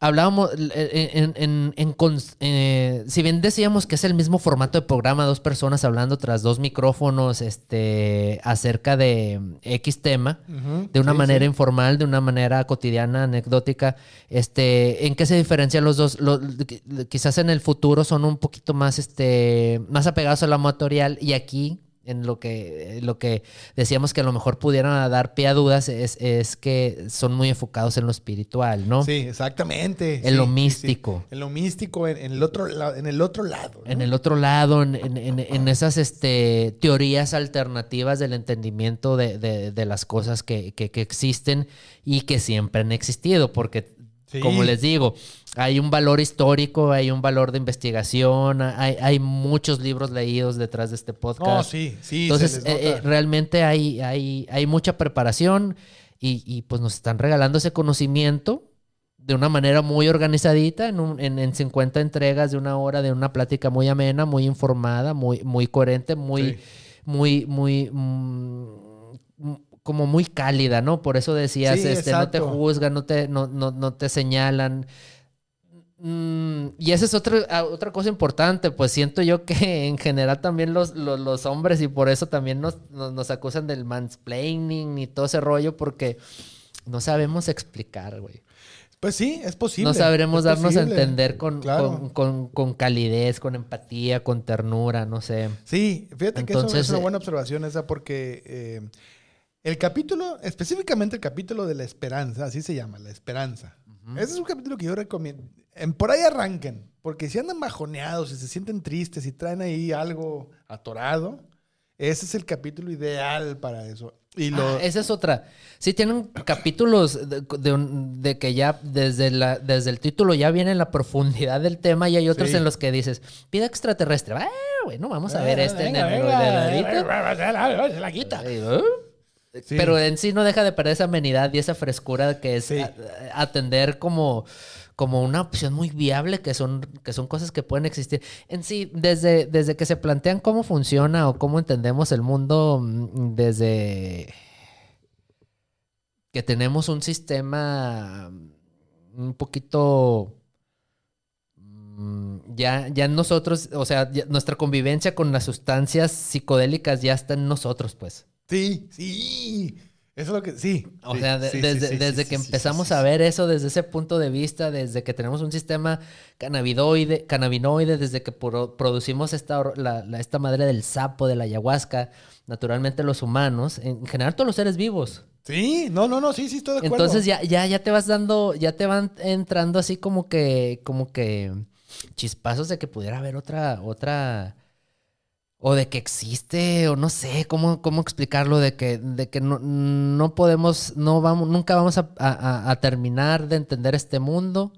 hablábamos, eh, en, en- eh, si bien decíamos que es el mismo formato de programa, dos personas hablando tras dos micrófonos este, acerca de X tema, de una sí, manera sí. informal, de una manera cotidiana, anecdótica. Este, ¿en qué se diferencian los dos? Quizás en el futuro son un poquito más, este, más apegados a lo amatorial y aquí en lo que, lo que decíamos que a lo mejor pudieran dar pie a dudas es, es que son muy enfocados en lo espiritual, ¿no? Sí, exactamente. En lo sí, sí, sí. místico. En lo místico, en, en el, otro, lado- en el otro lado. ¿no? En el otro lado, en, en- en- en esas este, teorías alternativas del entendimiento de, de- de las cosas que, que- que existen y que siempre han existido, porque, Sí. como les digo, hay un valor histórico, hay un valor de investigación, hay, hay muchos libros leídos detrás de este podcast. No, sí, sí. Entonces, eh, eh, realmente hay, hay, hay mucha preparación y, y, pues nos están regalando ese conocimiento de una manera muy organizadita, en, un- en, en 50 entregas de una hora, de una plática muy amena, muy informada, muy, muy coherente, muy, Sí. muy, muy, mm, como muy cálida, ¿no? Por eso decías, Sí, este, no te juzgan, no te, no, no, no te señalan. Mm, y esa es otra, ah, otra cosa importante, pues siento yo que en general también los, los, los hombres y por eso también nos, nos, nos acusan del mansplaining y todo ese rollo porque no sabemos explicar, güey. Pues sí, es posible. No sabremos darnos a posible. entender con, Claro. con, con- con calidez, con empatía, con ternura, no sé. Sí, fíjate que eso Entonces, es una eh, buena observación esa porque eh, el capítulo, específicamente el capítulo de la esperanza, así se llama, la esperanza. Ese es un capítulo que yo recomiendo. En, por ahí arranquen, porque si andan bajoneados, si se sienten tristes, si traen ahí algo atorado, ese es el capítulo ideal para eso. Y lo, Ah, esa es otra. Sí, tienen capítulos de, de un- de que ya desde, la, desde el título ya viene la profundidad del tema y hay otros Sí. en los que dices, vida extraterrestre. Ah, bueno, vamos a ver Eh, este en el- se la quita. Pero en sí no deja de perder esa amenidad y esa frescura que es Sí. atender como, como una opción muy viable, que son, que son cosas que pueden existir. En sí, desde, desde que se plantean cómo funciona o cómo entendemos el mundo, mm, desde que tenemos un sistema mm, un poquito mm, ya, ya nosotros, o sea, ya nuestra convivencia con las sustancias psicodélicas ya está en nosotros, pues. Sí, sí. Eso es lo que. Sí. O sí, sea, de- sí, sí, desde, sí, desde que empezamos a ver eso desde ese punto de vista, desde que tenemos un sistema cannabinoide, cannabinoide desde que pro- producimos esta, or- la- la- esta madre del sapo, de la ayahuasca, naturalmente los humanos, en general todos los seres vivos. Sí, no, no, no, sí, sí, estoy de acuerdo. Entonces ya, ya, ya te vas dando, ya te van entrando así como que, como que chispazos de que pudiera haber otra, otra, o de que existe, o no sé cómo, cómo explicarlo, de que, de que no, no podemos, no vamos, nunca vamos a, terminar de entender este mundo.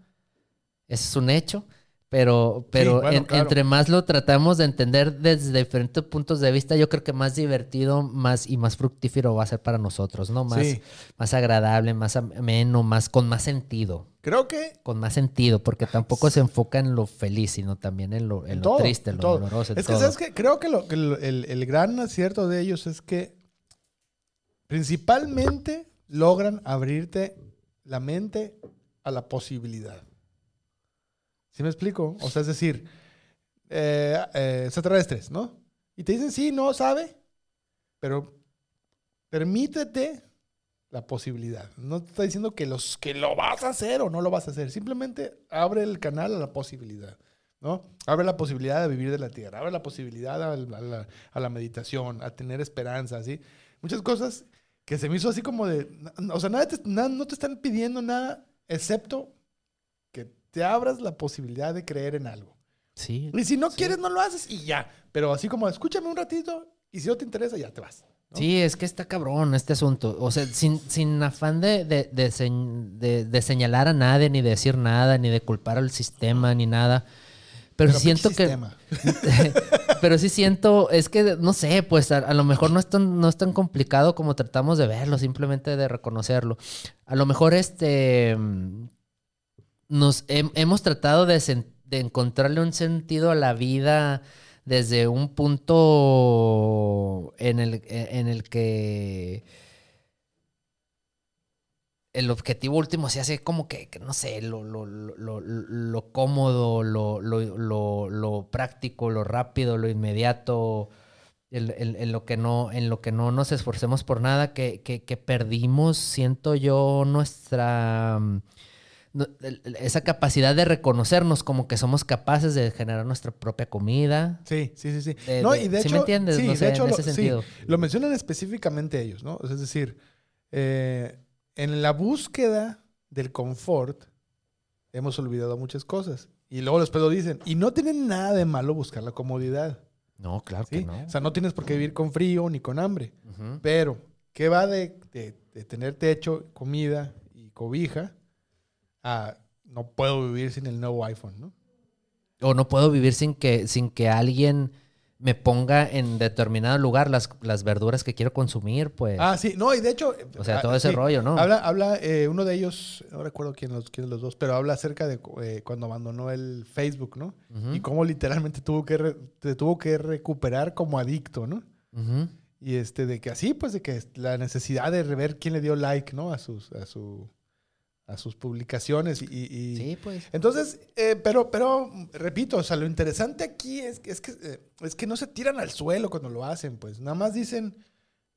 Eso es un hecho. Pero, pero bueno, en- claro. entre más lo tratamos de entender desde diferentes puntos de vista, yo creo que más divertido más y más fructífero va a ser para nosotros, ¿no? Más, Sí. más agradable, más ameno, más con más sentido. Creo que Con más sentido, porque tampoco se enfoca en lo feliz, sino también en lo, en En lo todo, triste, en lo todo. doloroso. en Es que, todo. ¿sabes qué? Creo que, lo, que el, el gran acierto de ellos es que principalmente logran abrirte la mente a la posibilidad. ¿Sí me explico? O sea, es decir, eh, eh, extraterrestres, ¿no? Y te dicen, sí, no, sabe, pero permítete la posibilidad. No te está diciendo que, los, que lo vas a hacer o no lo vas a hacer. Simplemente abre el canal a la posibilidad. ¿no? Abre la posibilidad de vivir de la tierra, abre la posibilidad a, la, meditación, a tener esperanza, ¿sí? Muchas cosas que se me hizo así como de, o sea, nada no te están pidiendo nada excepto te abras la posibilidad de creer en algo. Sí. Y si no quieres, no lo haces y ya. Pero así como, escúchame un ratito y si no te interesa, ya te vas. ¿no? Sí, es que está cabrón este asunto. O sea, sin, sin afán de, de, de señ- de- señalar a nadie, ni de decir nada, ni de culpar al sistema, ni nada. Pero, Pero siento que. pero sí siento, es que no sé, pues a, a lo mejor no es, tan, no es tan complicado como tratamos de verlo, simplemente de reconocerlo. A lo mejor este nos hem- hemos tratado de, encontrarle un sentido a la vida desde un punto en el, en el que el objetivo último se hace como que, no sé, lo, lo, lo, lo- cómodo, lo, práctico, lo rápido, lo inmediato, en, lo que no, en lo que no nos esforcemos por nada, que, que- perdimos, siento yo, nuestra mm, esa capacidad de reconocernos como que somos capaces de generar nuestra propia comida. Sí, sí, sí, sí. De- no, de- y de ¿sí hecho, me entiendes? sí, No de hecho en lo, sí, mencionan específicamente ellos, ¿no? Es decir, eh, en la búsqueda del confort hemos olvidado muchas cosas. Y luego después lo dicen. Y no tiene nada de malo buscar la comodidad. No, claro ¿sí? que no. O sea, no tienes por qué vivir con frío ni con hambre. Pero, ¿qué va de tener techo, comida y cobija no puedo vivir sin el nuevo iPhone, ¿no? O no puedo vivir sin que, sin que alguien me ponga en determinado lugar las, las verduras que quiero consumir, pues. Ah, sí, no, y de hecho. o sea, ah, todo ese sí. rollo, ¿no? Habla, habla eh, uno de ellos, no recuerdo quién los, quién de los dos, pero habla acerca de eh, cuando abandonó el Facebook, ¿no? Y cómo literalmente tuvo que re- te tuvo que recuperar como adicto, ¿no? Y este, de que así, pues de que la necesidad de ver quién le dio like, ¿no? A sus, a su, a sus publicaciones. Y, y- Sí, pues. Entonces, eh, pero, pero, repito, o sea, lo interesante aquí es, que- es, que, eh, es que no se tiran al suelo cuando lo hacen, pues. Nada más dicen.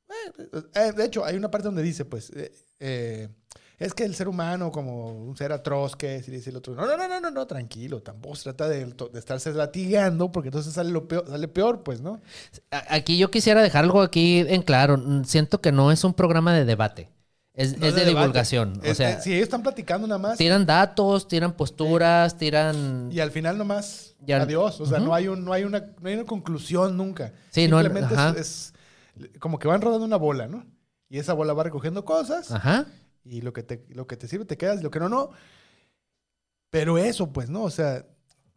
eh, eh, de hecho, hay una parte donde dice, pues, es que el ser humano, como un ser atroz que es, y dice el otro, no, no, no, no, no, no, tranquilo, tampoco se trata de, de estarse latigando, porque entonces sale, lo peor, sale peor, pues, ¿no? Aquí yo quisiera dejar algo aquí en claro. Siento que no es un programa de debate. Es, No es de, divulgación. o sea, eh, si ellos están platicando nada más, tiran datos, tiran posturas, tiran... y al final nomás, Y al- adiós, o sea, no, hay un, no, hay una, no hay una conclusión nunca. Sí, no, Simplemente es, como que van rodando una bola, ¿no? Y esa bola va recogiendo cosas Ajá. y lo que, te, lo que te sirve te quedas lo que no, no. Pero eso, pues, ¿no? O sea,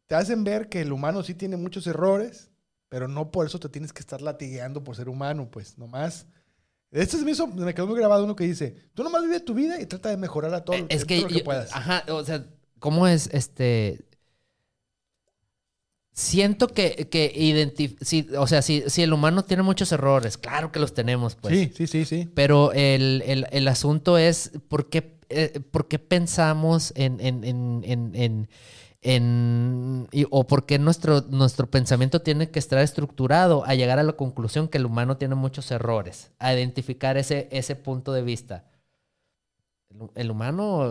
te hacen ver que el humano sí tiene muchos errores, pero no por eso te tienes que estar latigueando por ser humano, pues, nomás. Esto se me hizo, me quedó muy grabado uno que dice, tú nomás vive tu vida y trata de mejorar a todo, Eh, es que, lo que yo- puedas. Ajá, o sea, ¿cómo es este? Siento que, que identif- si, o sea, si, si el humano tiene muchos errores, claro que los tenemos, pues. sí, sí, sí, sí. Pero el, el- el asunto es por qué, eh, por qué pensamos en, en, en, en, en- y- o por qué nuestro, nuestro pensamiento tiene que estar estructurado a llegar a la conclusión que el humano tiene muchos errores, a identificar ese, ese punto de vista. El, el humano,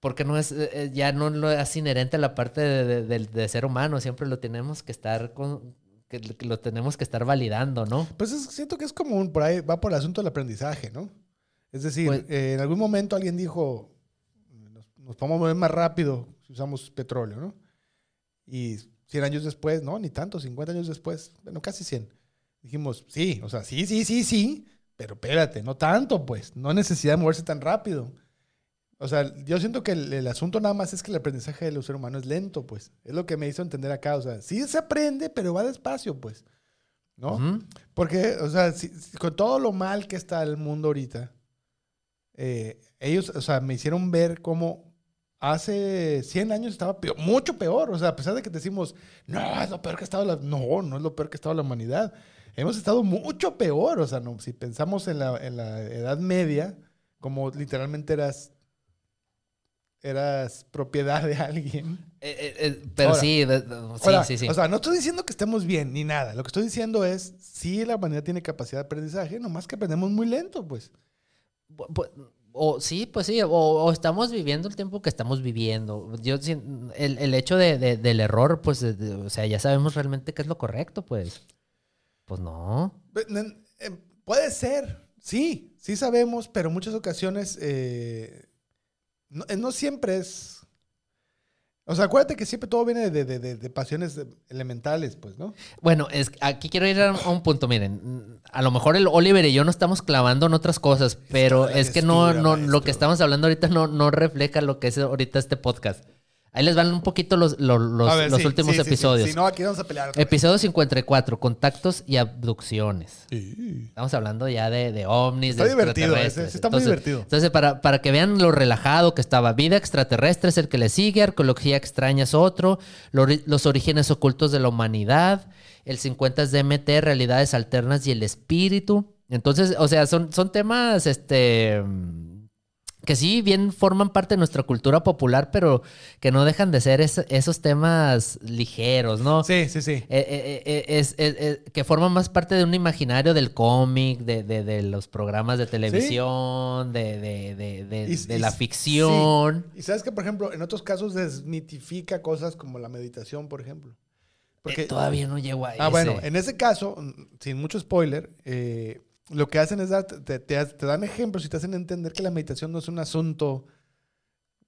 porque no es, eh, eh, ya no lo es inherente a la parte de, de- del- de ser humano, siempre lo tenemos que estar con, que que lo tenemos que estar validando, ¿no? Pues es- siento que es como un, por ahí, va por el asunto del aprendizaje, ¿no? Es decir, Pues- eh, en algún momento alguien dijo, nos podemos mover más rápido si usamos petróleo, ¿no? Y 100 años después, no, ni tanto, 50 años después, bueno, casi 100. Dijimos, sí, o sea, sí, sí, sí, sí, pero espérate, no tanto, pues, no hay necesidad de moverse tan rápido. O sea, yo siento que el, el asunto nada más es que el aprendizaje del ser humano es lento, pues. Es lo que me hizo entender acá. O sea, sí se aprende, pero va despacio, pues. ¿No? Porque, o sea, si- con todo lo mal que está el mundo ahorita, eh, ellos, o sea, me hicieron ver cómo hace 100 años estaba peor- mucho peor. O sea, a pesar de que decimos, no, es lo peor que ha estado la... No, no es lo peor que ha estado la humanidad. Hemos estado mucho peor. O sea, no, si pensamos en la, en la Edad Media, como literalmente eras, eras propiedad de alguien. Eh, eh, eh, pero Ahora. sí, de- de- sí, sí, sí. O sea, no estoy diciendo que estemos bien ni nada. Lo que estoy diciendo es, sí, la humanidad tiene capacidad de aprendizaje, nomás que aprendemos muy lento, pues. Bu- bu- O sí, pues sí, o, estamos viviendo el tiempo que estamos viviendo. Yo el, el hecho de, de- del error, pues, o sea, ya sabemos realmente qué es lo correcto, pues. Pues no. Nen- eh, Puede ser, sí, sí sabemos, pero muchas ocasiones eh, eh, no siempre es... O sea, acuérdate que siempre todo viene de, de- de- de pasiones elementales, pues, ¿no? Bueno, es, aquí quiero ir a, un punto, miren. A lo mejor el Oliver y yo no estamos clavando en otras cosas, pero es que no, no lo que estamos hablando ahorita no, no refleja lo que es ahorita este podcast. Ahí les van un poquito los, los, los- A ver, los sí, últimos sí, episodios. Si no, aquí vamos a pelear. Episodio 54, contactos y abducciones. Estamos hablando ya de, de ovnis, Está de divertido ese, está muy divertido. Entonces, para, para que vean lo relajado que estaba, vida extraterrestre es el que le sigue, arqueología extraña es otro, los orígenes ocultos de la humanidad, el 50 es DMT, realidades alternas y el espíritu. Entonces, o sea, son, son temas, este... Que sí, bien forman parte de nuestra cultura popular, pero que no dejan de ser es- esos temas ligeros, ¿no? Sí, sí, sí. Eh, eh, eh, es, que forma más parte de un imaginario del cómic, de, de- de los programas de televisión, de, de- de- de- Y- de y- la ficción. Y sabes que, por ejemplo, en otros casos desmitifica cosas como la meditación, por ejemplo. Porque, Eh, todavía no llego a ah, ese. bueno, en ese caso, sin mucho spoiler, eh, lo que hacen es dar, te, te- te dan ejemplos y te hacen entender que la meditación no es un asunto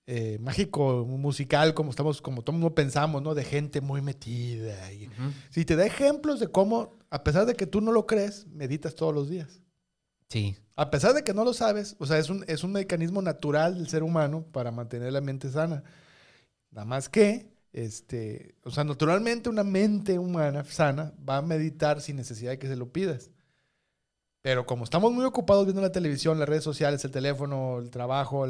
eh, mágico, musical, como estamos, como todo el mundo pensamos, ¿no? De gente muy metida. Y. Si te da ejemplos de cómo, a pesar de que tú no lo crees, meditas todos los días. Sí. A pesar de que no lo sabes, o sea, es un, es un mecanismo natural del ser humano para mantener la mente sana. Nada más que, este, o sea, naturalmente una mente humana sana va a meditar sin necesidad de que se lo pidas. Pero como estamos muy ocupados viendo la televisión, las redes sociales, el teléfono, el trabajo,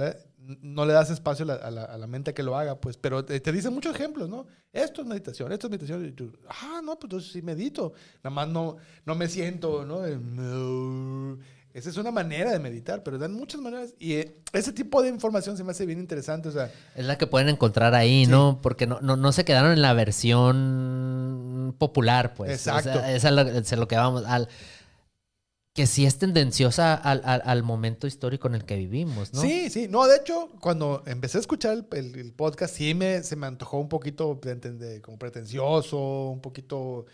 no le das espacio a la, a la- a la mente que lo haga, pues. Pero te, te dicen muchos ejemplos, ¿no? Esto es meditación, esto es meditación. Y tú, ah, no, pues entonces sí medito. Nada más no, no me siento, ¿no? Eh, no. Esa es una manera de meditar, pero dan muchas maneras. Y eh, ese tipo de información se me hace bien interesante. O sea, Es la que pueden encontrar ahí, Sí. ¿no? Porque no, no, no se quedaron en la versión popular, pues. Exacto. O sea, esa es lo, es lo que vamos. Al, que sí es tendenciosa al, al- al momento histórico en el que vivimos, ¿no? Sí, sí. No, de hecho, cuando empecé a escuchar el, el- el podcast, sí me, se me antojó un poquito de, de- como pretencioso, un poquito...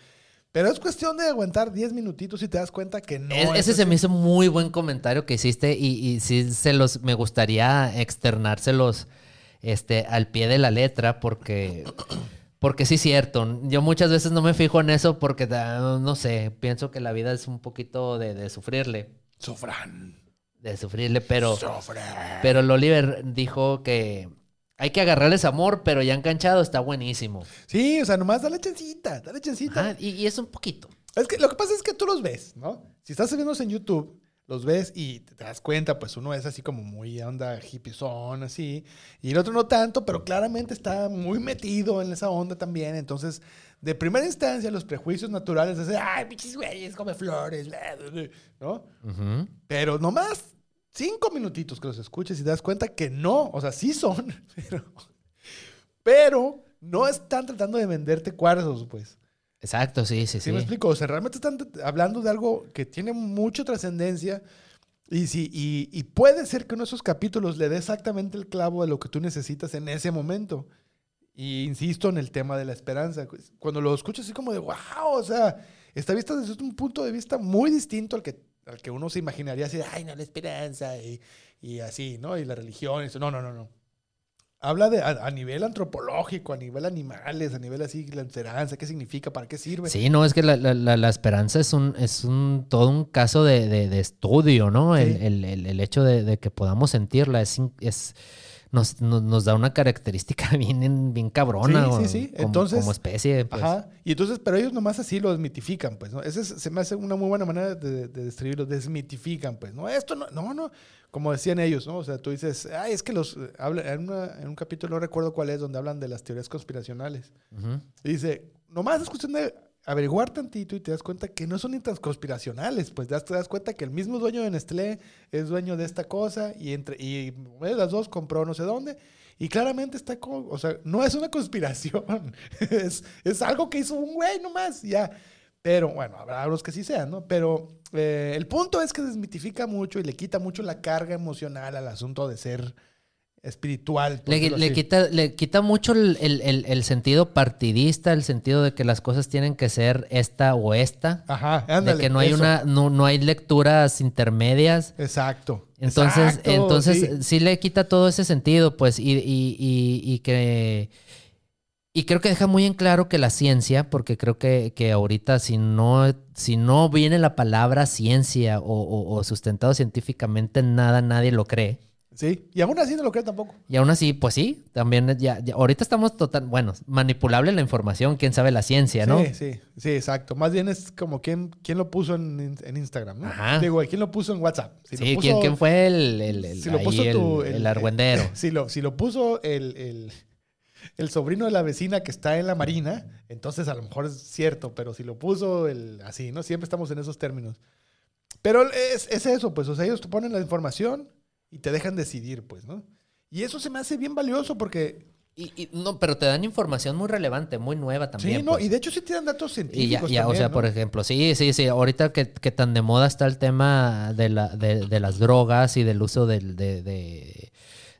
Pero es cuestión de aguantar 10 minutitos y te das cuenta que no... Es- es ese se me hizo muy buen comentario que hiciste y, y sí se los me gustaría externárselos este al pie de la letra porque porque sí es cierto. Yo muchas veces no me fijo en eso porque ah, no sé, pienso que la vida es un poquito de, de sufrirle, Sufran. de sufrirle, pero Sufran. pero el Oliver dijo que hay que agarrarles amor, pero ya enganchado está buenísimo. Sí, o sea, nomás dale chancita, dale chancita. Ajá, y, y es un poquito. Es que lo que pasa es que tú los ves, ¿no? Si estás viéndonos en YouTube, los ves y te das cuenta, pues uno es así como muy onda hippiezón, así, y el otro no tanto, pero claramente está muy metido en esa onda también. Entonces, de primera instancia, los prejuicios naturales es, ay, pinches güeyes, come flores, bla, bla, bla", ¿no? Pero nomás cinco minutitos que los escuches y te das cuenta que no, o sea, sí son, pero, pero no están tratando de venderte cuarzos, pues. Exacto, sí, sí, ¿Sí, sí. me explico? O sea, realmente están hablando de algo que tiene mucha trascendencia y, si, y, y puede ser que uno de esos capítulos le dé exactamente el clavo de lo que tú necesitas en ese momento. Y insisto en el tema de la esperanza. Cuando lo escuchas así como de, wow, o sea, está vista desde un punto de vista muy distinto al que, al que uno se imaginaría así, ay, no, la esperanza y, y así, ¿no? Y la religión. y eso. No, no, no, no. Habla de a, a nivel antropológico, a nivel animales, a nivel así, la esperanza, qué significa, para qué sirve. Sí, no, es que la, la- la- esperanza es un, es un todo un caso de, de- de estudio, ¿no? El, Sí. el- el- el hecho de, de que podamos sentirla es, es nos, nos, nos da una característica bien, bien cabrona. Sí, sí, sí. Como, Entonces- como especie. Pues. Ajá. Y entonces, pero ellos nomás así lo desmitifican, pues, ¿no? Ese es- se me hace una muy buena manera de, de describirlo, desmitifican, pues, ¿no? Esto no, no, no, como decían ellos, ¿no? O sea, tú dices, ay, es que los, eh, habla, en, una- en un capítulo, no recuerdo cuál es, donde hablan de las teorías conspiracionales. Ujú. Y dice, nomás es cuestión de averiguar tantito y te das cuenta que no son ni tan conspiracionales, pues te das, cuenta que el mismo dueño de Nestlé es dueño de esta cosa y entre y las dos compró no sé dónde y claramente está como, o sea, no es una conspiración, es, es algo que hizo un güey nomás, ya. Pero bueno, habrá los que sí sean, ¿no? Pero eh, el punto es que desmitifica mucho y le quita mucho la carga emocional al asunto de ser espiritual. Le, quita, le quita mucho el, el- el- el sentido partidista, el sentido de que las cosas tienen que ser esta o esta. Ajá, de ándale. que no hay eso. una, no, no hay lecturas intermedias. Exacto. Entonces, Exacto, entonces sí. sí. le quita todo ese sentido, pues, y, y- y- y que. Y creo que deja muy en claro que la ciencia, porque creo que, que ahorita si no, si no viene la palabra ciencia o, o- o sustentado científicamente, nada, nadie lo cree. Sí, y aún así no lo cree tampoco. Y aún así, pues sí, también ya, ya- ahorita estamos total, bueno, manipulable la información, quién sabe la ciencia, ¿no? Sí, sí, sí, exacto. Más bien es como quién, quién lo puso en, en Instagram, ¿no? Ajá. Digo, quién lo puso en WhatsApp. Si sí, puso- ¿quién, quién fue el, el, el- si lo ahí puso el- tu- el el- argüendero? Si lo, si lo puso el, el, sobrino de la vecina que está en la marina, entonces a lo mejor es cierto, pero si lo puso el así, ¿no? Siempre estamos en esos términos. Pero es, es eso, pues, o sea, ellos te ponen la información y te dejan decidir, pues, ¿no? Y eso se me hace bien valioso porque Y, y- no, pero te dan información muy relevante, muy nueva también. sí, no, pues. y de hecho sí tiran datos Y ya, científicos. ya, o también, sea, ¿no? por ejemplo, sí, sí, sí. Ahorita que, que tan de moda está el tema de, la, de, de las drogas y del uso del, de, de,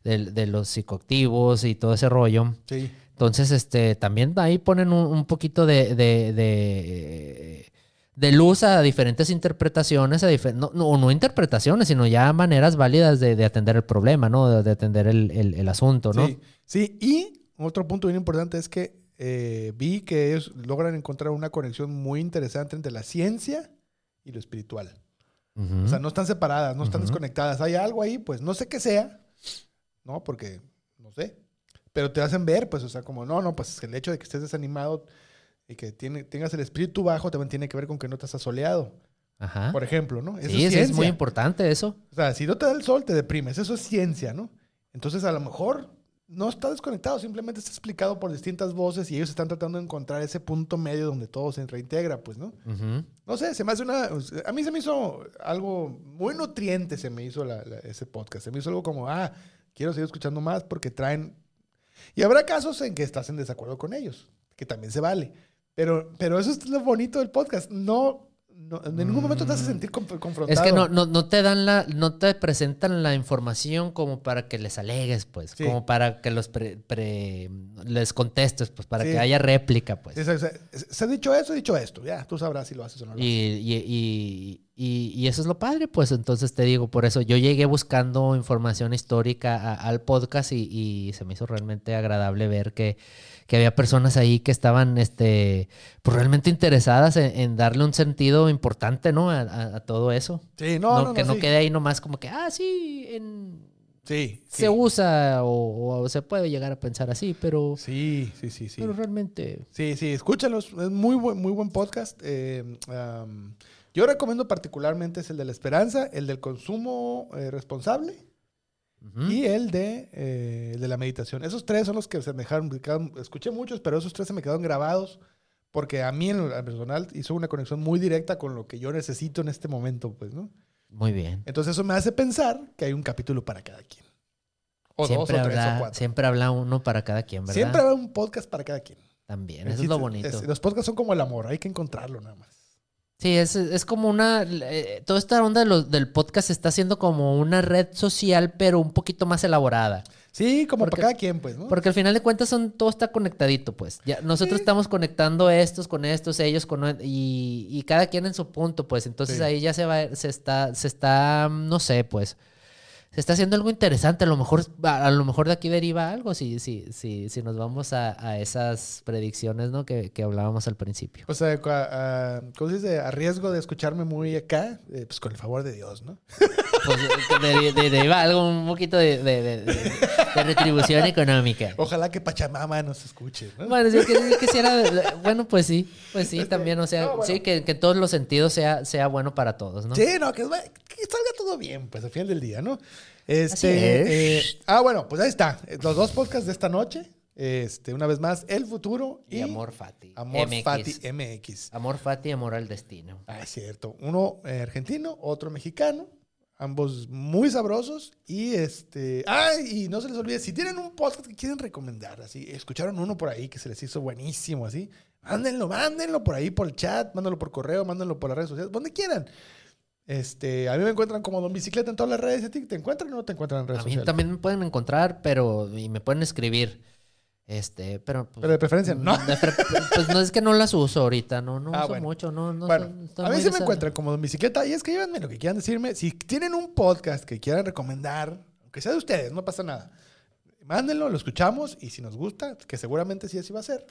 de los psicoactivos y todo ese rollo. Sí. Entonces, este, también ahí ponen un, un poquito de, de, de, de luz a diferentes interpretaciones, a difer- no, no, no interpretaciones, sino ya maneras válidas de, de atender el problema, ¿no? De, de atender el, el- el asunto, ¿no? Sí, sí, y otro punto bien importante es que eh, vi que ellos logran encontrar una conexión muy interesante entre la ciencia y lo espiritual. O sea, no están separadas, no están desconectadas. Hay algo ahí, pues no sé qué sea, ¿no? Porque no sé. Pero te hacen ver, pues, o sea, como no, no, pues el hecho de que estés desanimado y que tiene, tengas el espíritu bajo también tiene que ver con que no estás asoleado, Ajá. por ejemplo, ¿no? Eso Sí, es muy importante eso. O sea, si no te da el sol, te deprimes. Eso es ciencia, ¿no? Entonces, a lo mejor no está desconectado, simplemente está explicado por distintas voces y ellos están tratando de encontrar ese punto medio donde todo se reintegra, pues, ¿no? No sé, se me hace una... A mí se me hizo algo muy nutriente, se me hizo la- la- ese podcast. Se me hizo algo como, ah, quiero seguir escuchando más porque traen... Y habrá casos en que estás en desacuerdo con ellos, que también se vale. Pero, pero eso es lo bonito del podcast. No, no en ningún momento te hace sentir conf- confrontado. Es que no, no, no te dan la, no te presentan la información como para que les alegues, pues, Sí. como para que los pre- pre- les contestes, pues, para Sí. que haya réplica, pues. Sí, se, se- se ha dicho eso, he dicho esto. Ya, tú sabrás si lo haces o no lo Y, y, y- y- y eso es lo padre, pues entonces te digo, por eso yo llegué buscando información histórica a- al podcast y, y se me hizo realmente agradable ver que, que había personas ahí que estaban este, pues realmente interesadas en, en darle un sentido importante, ¿no? A, a- a todo eso. Sí, no, no, no, que no sí. quede ahí nomás como que, ah, sí, en- Sí, se sí. usa o, o se puede llegar a pensar así, pero, Sí, sí, sí, sí. pero realmente... Sí, sí, escúchanlos. Es muy buen, muy buen podcast. Eh, yo recomiendo particularmente es el de la esperanza, el del consumo eh, responsable y el de, eh, el de la meditación. Esos tres son los que se me dejaron, escuché muchos, pero esos tres se me quedaron grabados porque a mí en lo personal hizo una conexión muy directa con lo que yo necesito en este momento, pues, ¿no? Muy bien. Entonces eso me hace pensar que hay un capítulo para cada quien. O siempre, dos, o tres, habla, o cuatro. siempre habla uno para cada quien, ¿verdad? Siempre habrá un podcast para cada quien. También, eso es lo bonito. es- los podcasts son como el amor, hay que encontrarlo nada más. Sí, es, es como una... eh, toda esta onda de los- del podcast está haciendo como una red social, pero un poquito más elaborada. Sí, como Porque- para cada quien, pues, ¿no? Porque al final de cuentas son, todo está conectadito, pues. Ya, nosotros Sí. estamos conectando estos con estos, ellos con... Y, y cada quien en su punto, pues. Entonces Sí. ahí ya se va, se está, se está, no sé, pues. Se está haciendo algo interesante. A lo mejor, a, a lo mejor de aquí deriva algo si, si, si, si nos vamos a, a esas predicciones ¿no? que, que hablábamos al principio. O sea, a- a- ¿cómo se dice? A riesgo de escucharme muy acá, eh, pues con el favor de Dios, ¿no? Pues, de- de- deriva algo, un poquito de, retribución económica. Ojalá que Pachamama nos escuche, ¿no? Bueno, yo, que- yo quisiera, bueno, pues sí, pues sí, también, o sea, no, bueno. sí, que, que en todos los sentidos sea, sea bueno para todos, ¿no? Sí, no, que, que salga todo bien, pues al final del día, ¿no? Este, es. eh, ah, bueno, pues ahí está. Los dos podcasts de esta noche. Este, una vez más, El Futuro y, Y Amor Fati. Amor MX. Fati MX. Amor Fati, Amor al Destino. Ah, es cierto. Uno eh, argentino, otro mexicano. Ambos muy sabrosos. Y este. Ah, y no se les olvide, si tienen un podcast que quieren recomendar, así, escucharon uno por ahí que se les hizo buenísimo, así, mándenlo, mándenlo por ahí por el chat, mándenlo por correo, mándenlo por las redes sociales, donde quieran. Este, a mí me encuentran como Don Bicicleta en todas las redes. ¿A ti te encuentran o no te encuentran en redes A mí sociales? también me pueden encontrar, pero, y me pueden escribir. Este, pero. pues, Pero de preferencia, no. de pre- pues no es que no las uso ahorita, no, no Ah, uso bueno. mucho, no, no. bueno, a mí sí me encuentran como Don Bicicleta y escríbanme lo que quieran decirme. Si tienen un podcast que quieran recomendar, aunque sea de ustedes, no pasa nada. Mándenlo, lo escuchamos y si nos gusta, que seguramente sí así va a ser,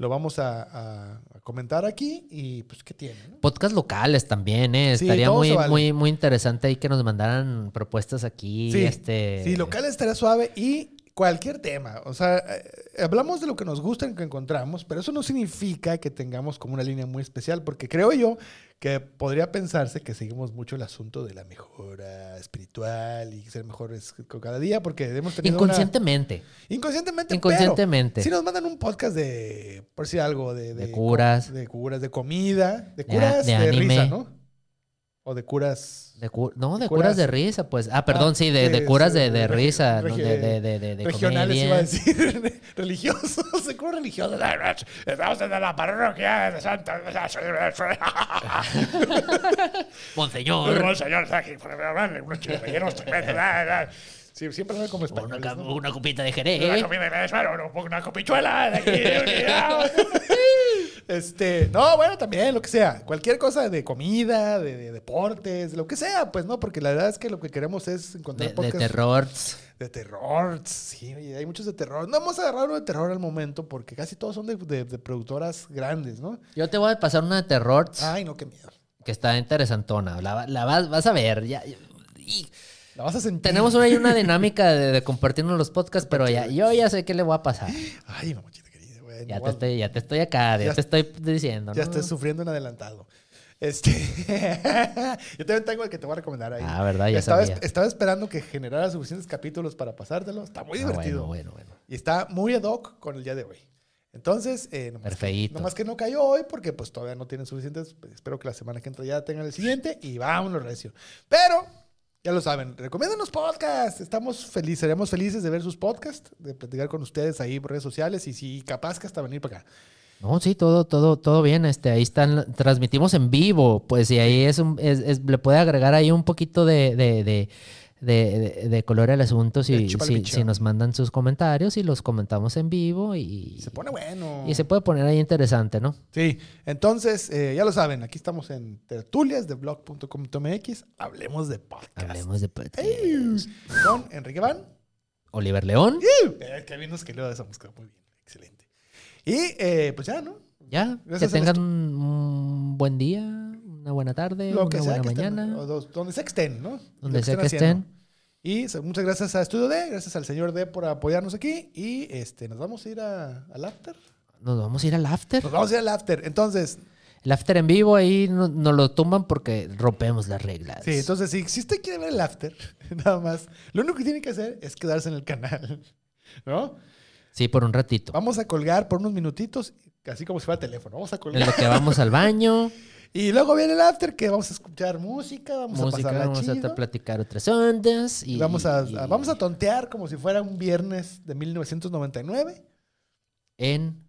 lo vamos a, a- a comentar aquí y pues qué tiene. ¿no? Podcast locales también, ¿eh? Sí, Estaría muy, vale. muy, muy interesante ahí que nos mandaran propuestas aquí. Sí, este... sí, local estaría suave y cualquier tema. O sea, eh, hablamos de lo que nos gusta y que encontramos, pero eso no significa que tengamos como una línea muy especial, porque creo yo que podría pensarse que seguimos mucho el asunto de la mejora espiritual y ser mejores con cada día, porque hemos tenido una- Inconscientemente. Inconscientemente. Inconscientemente. Pero si nos mandan un podcast de, por decir algo, de, De curas. De curas, de comida, de curas de, de anime. risa, ¿no? O de curas. De cu- no, de De curas, curas. de risa, pues. Ah, perdón, Ah, sí, de, de curas de, de- risa, ¿no? de, regionales comedia. iba a decir. religiosos. De curas religiosos. Estamos en la parroquia de Santa. Monseñor, señor, unos chiles rellenos tremendos. Sí, siempre sabe como una, español. ca- ¿no? una copita de Una jerez. comida de desvaro, una copichuela Este, no, bueno, también, lo que sea. Cualquier cosa de comida, de, de deportes, lo que sea, pues, ¿no? Porque la verdad es que lo que queremos es encontrar De, de terror. de terror. Sí, hay muchos de terror. No vamos a agarrar uno de terror al momento porque casi todos son de, de- de productoras grandes, ¿no? Yo te voy a pasar una de terror Ay, no, qué miedo. que está interesantona. La, la vas, vas a ver. Ya, y La vas a sentir. tenemos ahí una dinámica de, de compartirnos los podcasts, pero ya, yo ya sé qué le voy a pasar. Ay, mamachita Ya te estoy, ya te estoy acá, ya, Ya- te estoy diciendo. Ya ¿no? estoy sufriendo en adelantado. Este, yo también tengo el que te voy a recomendar ahí. Ah, ¿verdad? Ya estaba, sabía. estaba esperando que generara suficientes capítulos para pasártelo. Está muy Ah, divertido. bueno, bueno, bueno. Y está muy ad hoc con el día de hoy. Entonces, eh, nomás, que, nomás que no cayó hoy porque pues todavía no tienen suficientes. espero que la semana que entra ya tengan el siguiente y vámonos recio. Pero, ya lo saben, recomiendan los podcasts. Estamos felices, seremos felices de ver sus podcasts, de platicar con ustedes ahí por redes sociales y si capaz que hasta venir para acá. No, sí, todo, todo, todo bien. Este, ahí están, transmitimos en vivo, pues, y ahí es un, es, es- le puede agregar ahí un poquito de, de, de, de- de- de color al asunto si, nos mandan sus comentarios y los comentamos en vivo y, se pone bueno. y se puede poner ahí interesante, ¿no? Sí, entonces, eh, ya lo saben, aquí estamos en tertulias de blog.com.mx. Hablemos de podcast. Hablemos de podcast. Con Enrique Van. Oliver León, Eh, que bien nos quedó esa música. Muy bien, excelente. Y eh, pues ya, ¿no? ya, que Gracias a tengan un buen día, una buena tarde, Lo una que sea buena que estén, mañana, o dos- donde sea que estén, ¿no? Donde lo sea que estén. Y muchas gracias a Estudio D, gracias al señor D por apoyarnos aquí. Y este, nos vamos a ir a- al after. Nos vamos a ir al after. Nos vamos a ir al after. Entonces, El after en vivo ahí no- nos lo tumban porque rompemos las reglas. sí, entonces si, si usted quiere ver el after, nada más, lo único que tiene que hacer es quedarse en el canal. ¿No? Sí, por un ratito. Vamos a colgar por unos minutitos, así como si fuera teléfono. Vamos a En colgar. lo que vamos al baño, Y luego viene el after, que vamos a escuchar música, vamos música, a pasarla vamos a platicar otras ondas. Y, vamos, a, y- vamos a tontear como si fuera un viernes de 1999 En.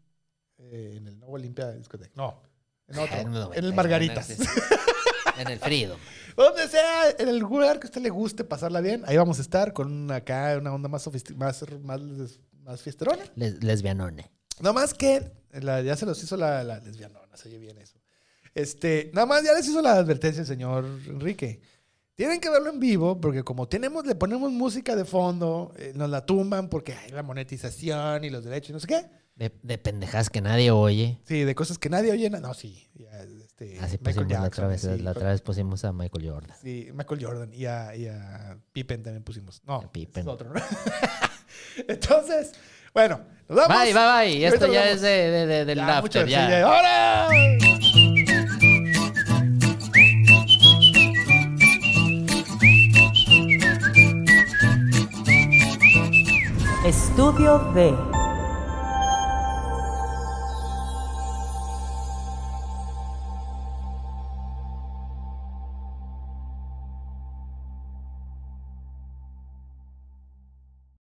eh, en el Nuevo Olimpia Discoteca. No, en otro, no, en el no, Margaritas. no, En el Freedom. Donde sea, en el lugar que a usted le guste pasarla bien, ahí vamos a estar con una, acá una onda más, más, más, más fiesterona. Les- lesbianone. Nada más que la- ya se los hizo la, la lesbianona, se oye bien eso. Este, nada más ya les hizo la advertencia el señor Enrique. Tienen que verlo en vivo porque como tenemos, le ponemos música de fondo, eh, nos la tumban porque hay la monetización y los derechos y no sé qué. De, de pendejadas que nadie oye. Sí, de cosas que nadie oye. No, sí. ya, este, Así Michael pusimos la otra Jackson, vez. sí, la otra vez pusimos a Michael Jordan. Sí, Michael Jordan y a, y a Pippen también pusimos. No, A Pippen. es otro, ¿no? Entonces, bueno, nos vamos. Bye, bye, bye. Esto ya vamos. es de, de- de- del Ya, after, ya. sí, ya. ¡Ahora! Estudio B.